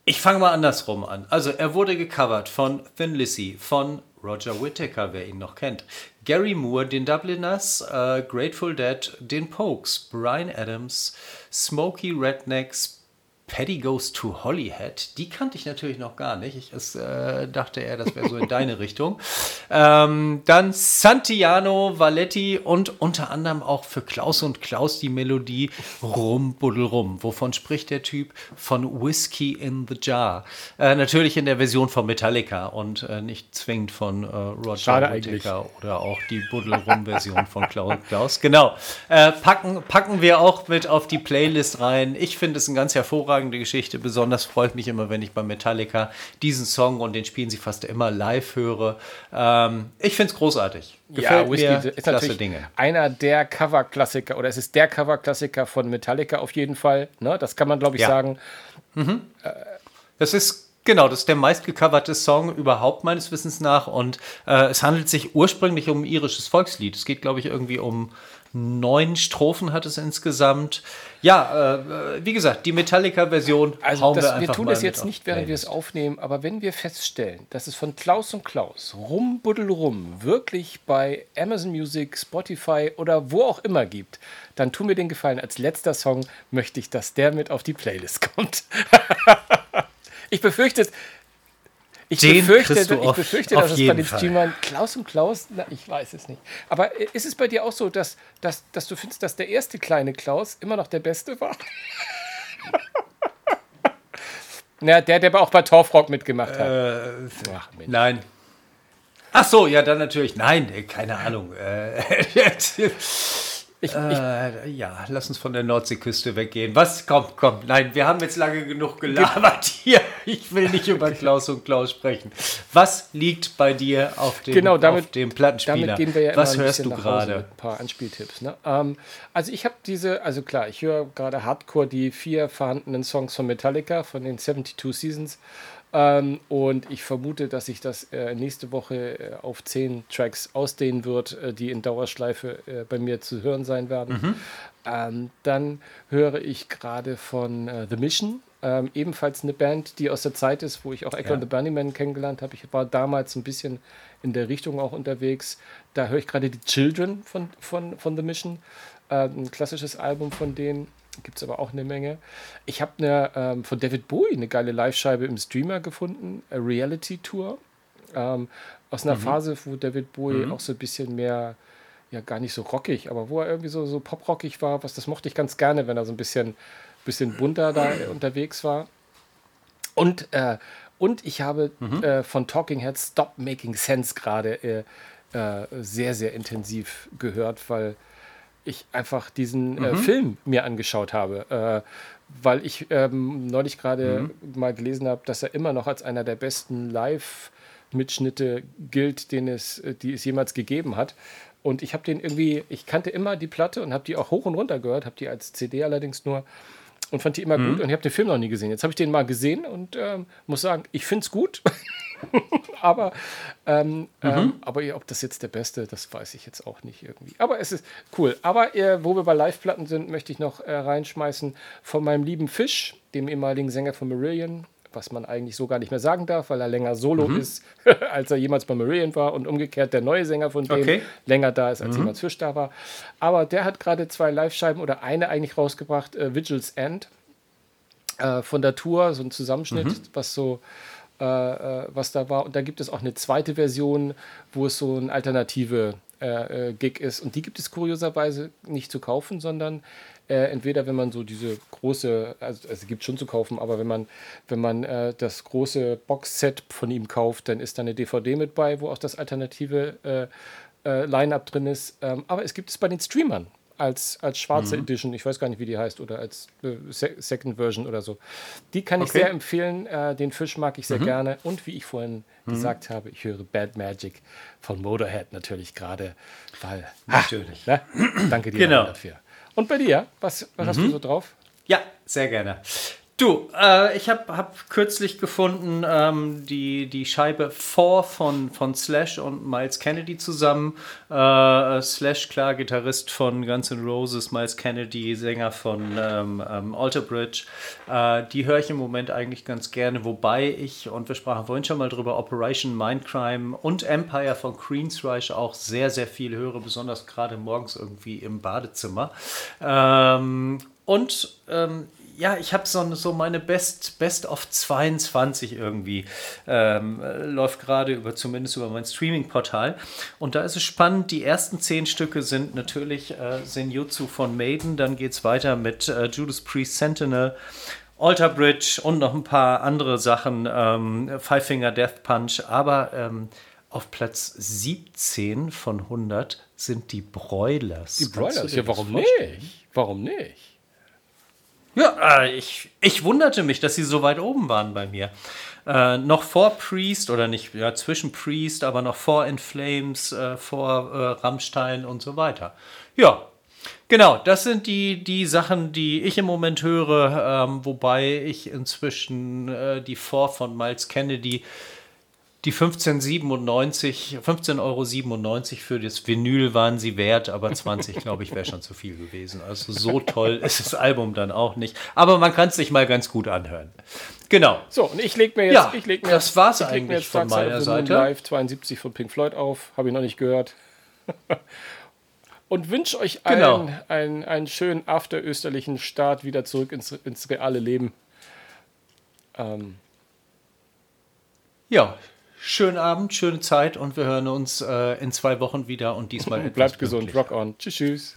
ich fange mal andersrum an. Also, er wurde gecovert von Thin Lizzy, von Roger Whittaker, wer ihn noch kennt, Gary Moore, den Dubliners, äh, Grateful Dead, den Pokes, Brian Adams, Smokey Rednecks, Paddy Goes to Hollyhead, die kannte ich natürlich noch gar nicht. Ich es, äh, dachte eher, das wäre so in deine Richtung. Ähm, dann Santiano Valetti und unter anderem auch für Klaus und Klaus die Melodie Rum Buddel Rum. Wovon spricht der Typ? Von Whiskey in the Jar. Äh, natürlich in der Version von Metallica und äh, nicht zwingend von äh, Roger Whittaker oder auch die Buddel Rum Version von Klaus. Klaus. Genau. Äh, packen, packen wir auch mit auf die Playlist rein. Ich finde es ein ganz hervorragendes hervorragende Geschichte. Besonders freut mich immer, wenn ich bei Metallica diesen Song und den spielen sie fast immer live höre. Ähm, ich finde es großartig. Gefällt ja, Whiskey mir ist natürlich Dinge. einer der Cover-Klassiker oder es ist der Cover-Klassiker von Metallica auf jeden Fall. Ne? Das kann man, glaube ich, ja. sagen. Mhm. Äh, das ist Genau, das ist der meistgecoverte Song überhaupt meines Wissens nach und äh, es handelt sich ursprünglich um ein irisches Volkslied. Es geht, glaube ich, irgendwie um neun Strophen hat es insgesamt. Ja, äh, wie gesagt, die Metallica-Version. Also das, wir, wir tun das jetzt nicht, während wir es aufnehmen, aber wenn wir feststellen, dass es von Klaus und Klaus Rumbuddel rum wirklich bei Amazon Music, Spotify oder wo auch immer gibt, dann tun wir den Gefallen. Als letzter Song möchte ich, dass der mit auf die Playlist kommt. ich befürchte, ich den befürchte, ich auf, befürchte dass es bei den Streamern Klaus und Klaus, na, ich weiß es nicht. Aber ist es bei dir auch so, dass, dass, dass du findest, dass der erste kleine Klaus immer noch der beste war? Na, der, der auch bei Torfrock mitgemacht hat. Äh, Ach, nein. Ach so, ja, dann natürlich. Nein, keine Ahnung. Äh, Ich, äh, ja, lass uns von der Nordseeküste weggehen. Was? Komm, komm. Nein, wir haben jetzt lange genug gelabert hier. Ich will nicht über Klaus und Klaus sprechen. Was liegt bei dir auf dem, genau, damit, auf dem Plattenspieler? Damit gehen wir ja Was hörst du gerade? Ein paar Anspieltipps. Ne? Ähm, also ich habe diese, also klar, ich höre gerade Hardcore die vier vorhandenen Songs von Metallica von den 72 Seasons. Ähm, und ich vermute, dass sich das äh, nächste Woche äh, auf zehn Tracks ausdehnen wird, äh, die in Dauerschleife äh, bei mir zu hören sein werden. Mhm. Ähm, dann höre ich gerade von äh, The Mission, ähm, ebenfalls eine Band, die aus der Zeit ist, wo ich auch Echo ja. and the Bunnymen kennengelernt habe. Ich war damals ein bisschen in der Richtung auch unterwegs. Da höre ich gerade die Children von, von, von The Mission, äh, ein klassisches Album von denen. Gibt es aber auch eine Menge. Ich habe eine, ähm, von David Bowie eine geile Live-Scheibe im Streamer gefunden, A Reality Tour. Ähm, aus einer mhm. Phase, wo David Bowie mhm. auch so ein bisschen mehr, ja gar nicht so rockig, aber wo er irgendwie so, so poprockig war, was das mochte ich ganz gerne, wenn er so ein bisschen, bisschen bunter da unterwegs war. Und, äh, und ich habe mhm. äh, von Talking Heads Stop Making Sense gerade äh, äh sehr, sehr intensiv gehört, weil ich einfach diesen äh, mhm. äh, Film mir angeschaut habe, äh, weil ich ähm, neulich gerade mhm. mal gelesen habe, dass er immer noch als einer der besten Live-Mitschnitte gilt, den es, äh, die es jemals gegeben hat. Und ich habe den irgendwie, ich kannte immer die Platte und habe die auch hoch und runter gehört, habe die als CD allerdings nur und fand die immer mhm. gut und ich habe den Film noch nie gesehen. Jetzt habe ich den mal gesehen und ähm, muss sagen, ich finde es gut. aber, ähm, mhm. ähm, aber ob das jetzt der beste, das weiß ich jetzt auch nicht irgendwie. Aber es ist cool. Aber äh, wo wir bei Live-Platten sind, möchte ich noch äh, reinschmeißen von meinem lieben Fisch, dem ehemaligen Sänger von Marillion, was man eigentlich so gar nicht mehr sagen darf, weil er länger solo mhm. ist, als er jemals bei Marillion war und umgekehrt der neue Sänger von dem okay. länger da ist, als mhm. jemals Fisch da war. Aber der hat gerade zwei Live-Scheiben oder eine eigentlich rausgebracht, äh, Vigil's End, äh, von der Tour, so ein Zusammenschnitt, mhm. was so äh, äh, was da war. Und da gibt es auch eine zweite Version, wo es so ein alternative äh, äh, Gig ist. Und die gibt es kurioserweise nicht zu kaufen, sondern äh, entweder wenn man so diese große, also, also gibt schon zu kaufen, aber wenn man, wenn man äh, das große Boxset von ihm kauft, dann ist da eine DVD mit bei, wo auch das alternative äh, äh, Line-Up drin ist. Ähm, aber es gibt es bei den Streamern als, als schwarze mhm. Edition, ich weiß gar nicht, wie die heißt, oder als äh, Second Version oder so. Die kann ich okay. sehr empfehlen. Äh, den Fisch mag ich sehr mhm. gerne. Und wie ich vorhin mhm. gesagt habe, ich höre Bad Magic von Motorhead natürlich gerade, weil. Natürlich. Ne? Danke dir genau. dafür. Und bei dir, was, was hast du mhm. so drauf? Ja, sehr gerne. Du, äh, ich habe hab kürzlich gefunden ähm, die, die Scheibe 4 von, von Slash und Miles Kennedy zusammen. Äh, Slash, klar, Gitarrist von Guns N' Roses, Miles Kennedy, Sänger von ähm, ähm, Alter Bridge. Äh, die höre ich im Moment eigentlich ganz gerne, wobei ich, und wir sprachen vorhin schon mal drüber, Operation Mindcrime und Empire von Queensryche auch sehr, sehr viel höre, besonders gerade morgens irgendwie im Badezimmer. Ähm, und ähm, ja, ich habe so, so meine Best, Best of 22 irgendwie. Ähm, läuft gerade über, zumindest über mein Streaming-Portal. Und da ist es spannend, die ersten zehn Stücke sind natürlich äh, Senjutsu von Maiden, dann geht es weiter mit äh, Judas Priest Sentinel, Alter Bridge und noch ein paar andere Sachen, ähm, Five Finger Death Punch, aber ähm, auf Platz 17 von 100 sind die Broilers. Die Broilers, ja, warum nicht? Warum nicht? Ja, äh, ich, ich wunderte mich, dass sie so weit oben waren bei mir. Äh, noch vor Priest oder nicht, ja, zwischen Priest, aber noch vor In Flames, äh, vor äh, Rammstein und so weiter. Ja, genau, das sind die, die Sachen, die ich im Moment höre, ähm, wobei ich inzwischen äh, die Vor von Miles Kennedy die 15,97, 15,97 Euro für das Vinyl waren sie wert, aber 20, glaube ich, wäre schon zu viel gewesen. Also so toll ist das Album dann auch nicht. Aber man kann es sich mal ganz gut anhören. Genau. So, und ich lege mir jetzt, ja, ich leg mir das war's ich eigentlich jetzt von meiner Seite. Live 72 von Pink Floyd auf, habe ich noch nicht gehört. und wünsche euch allen genau. einen, einen schönen afterösterlichen Start wieder zurück ins, ins reale Leben. Ähm. Ja, Schönen Abend, schöne Zeit und wir hören uns äh, in zwei Wochen wieder und diesmal Bleibt gesund, rock on. Tschüss, tschüss.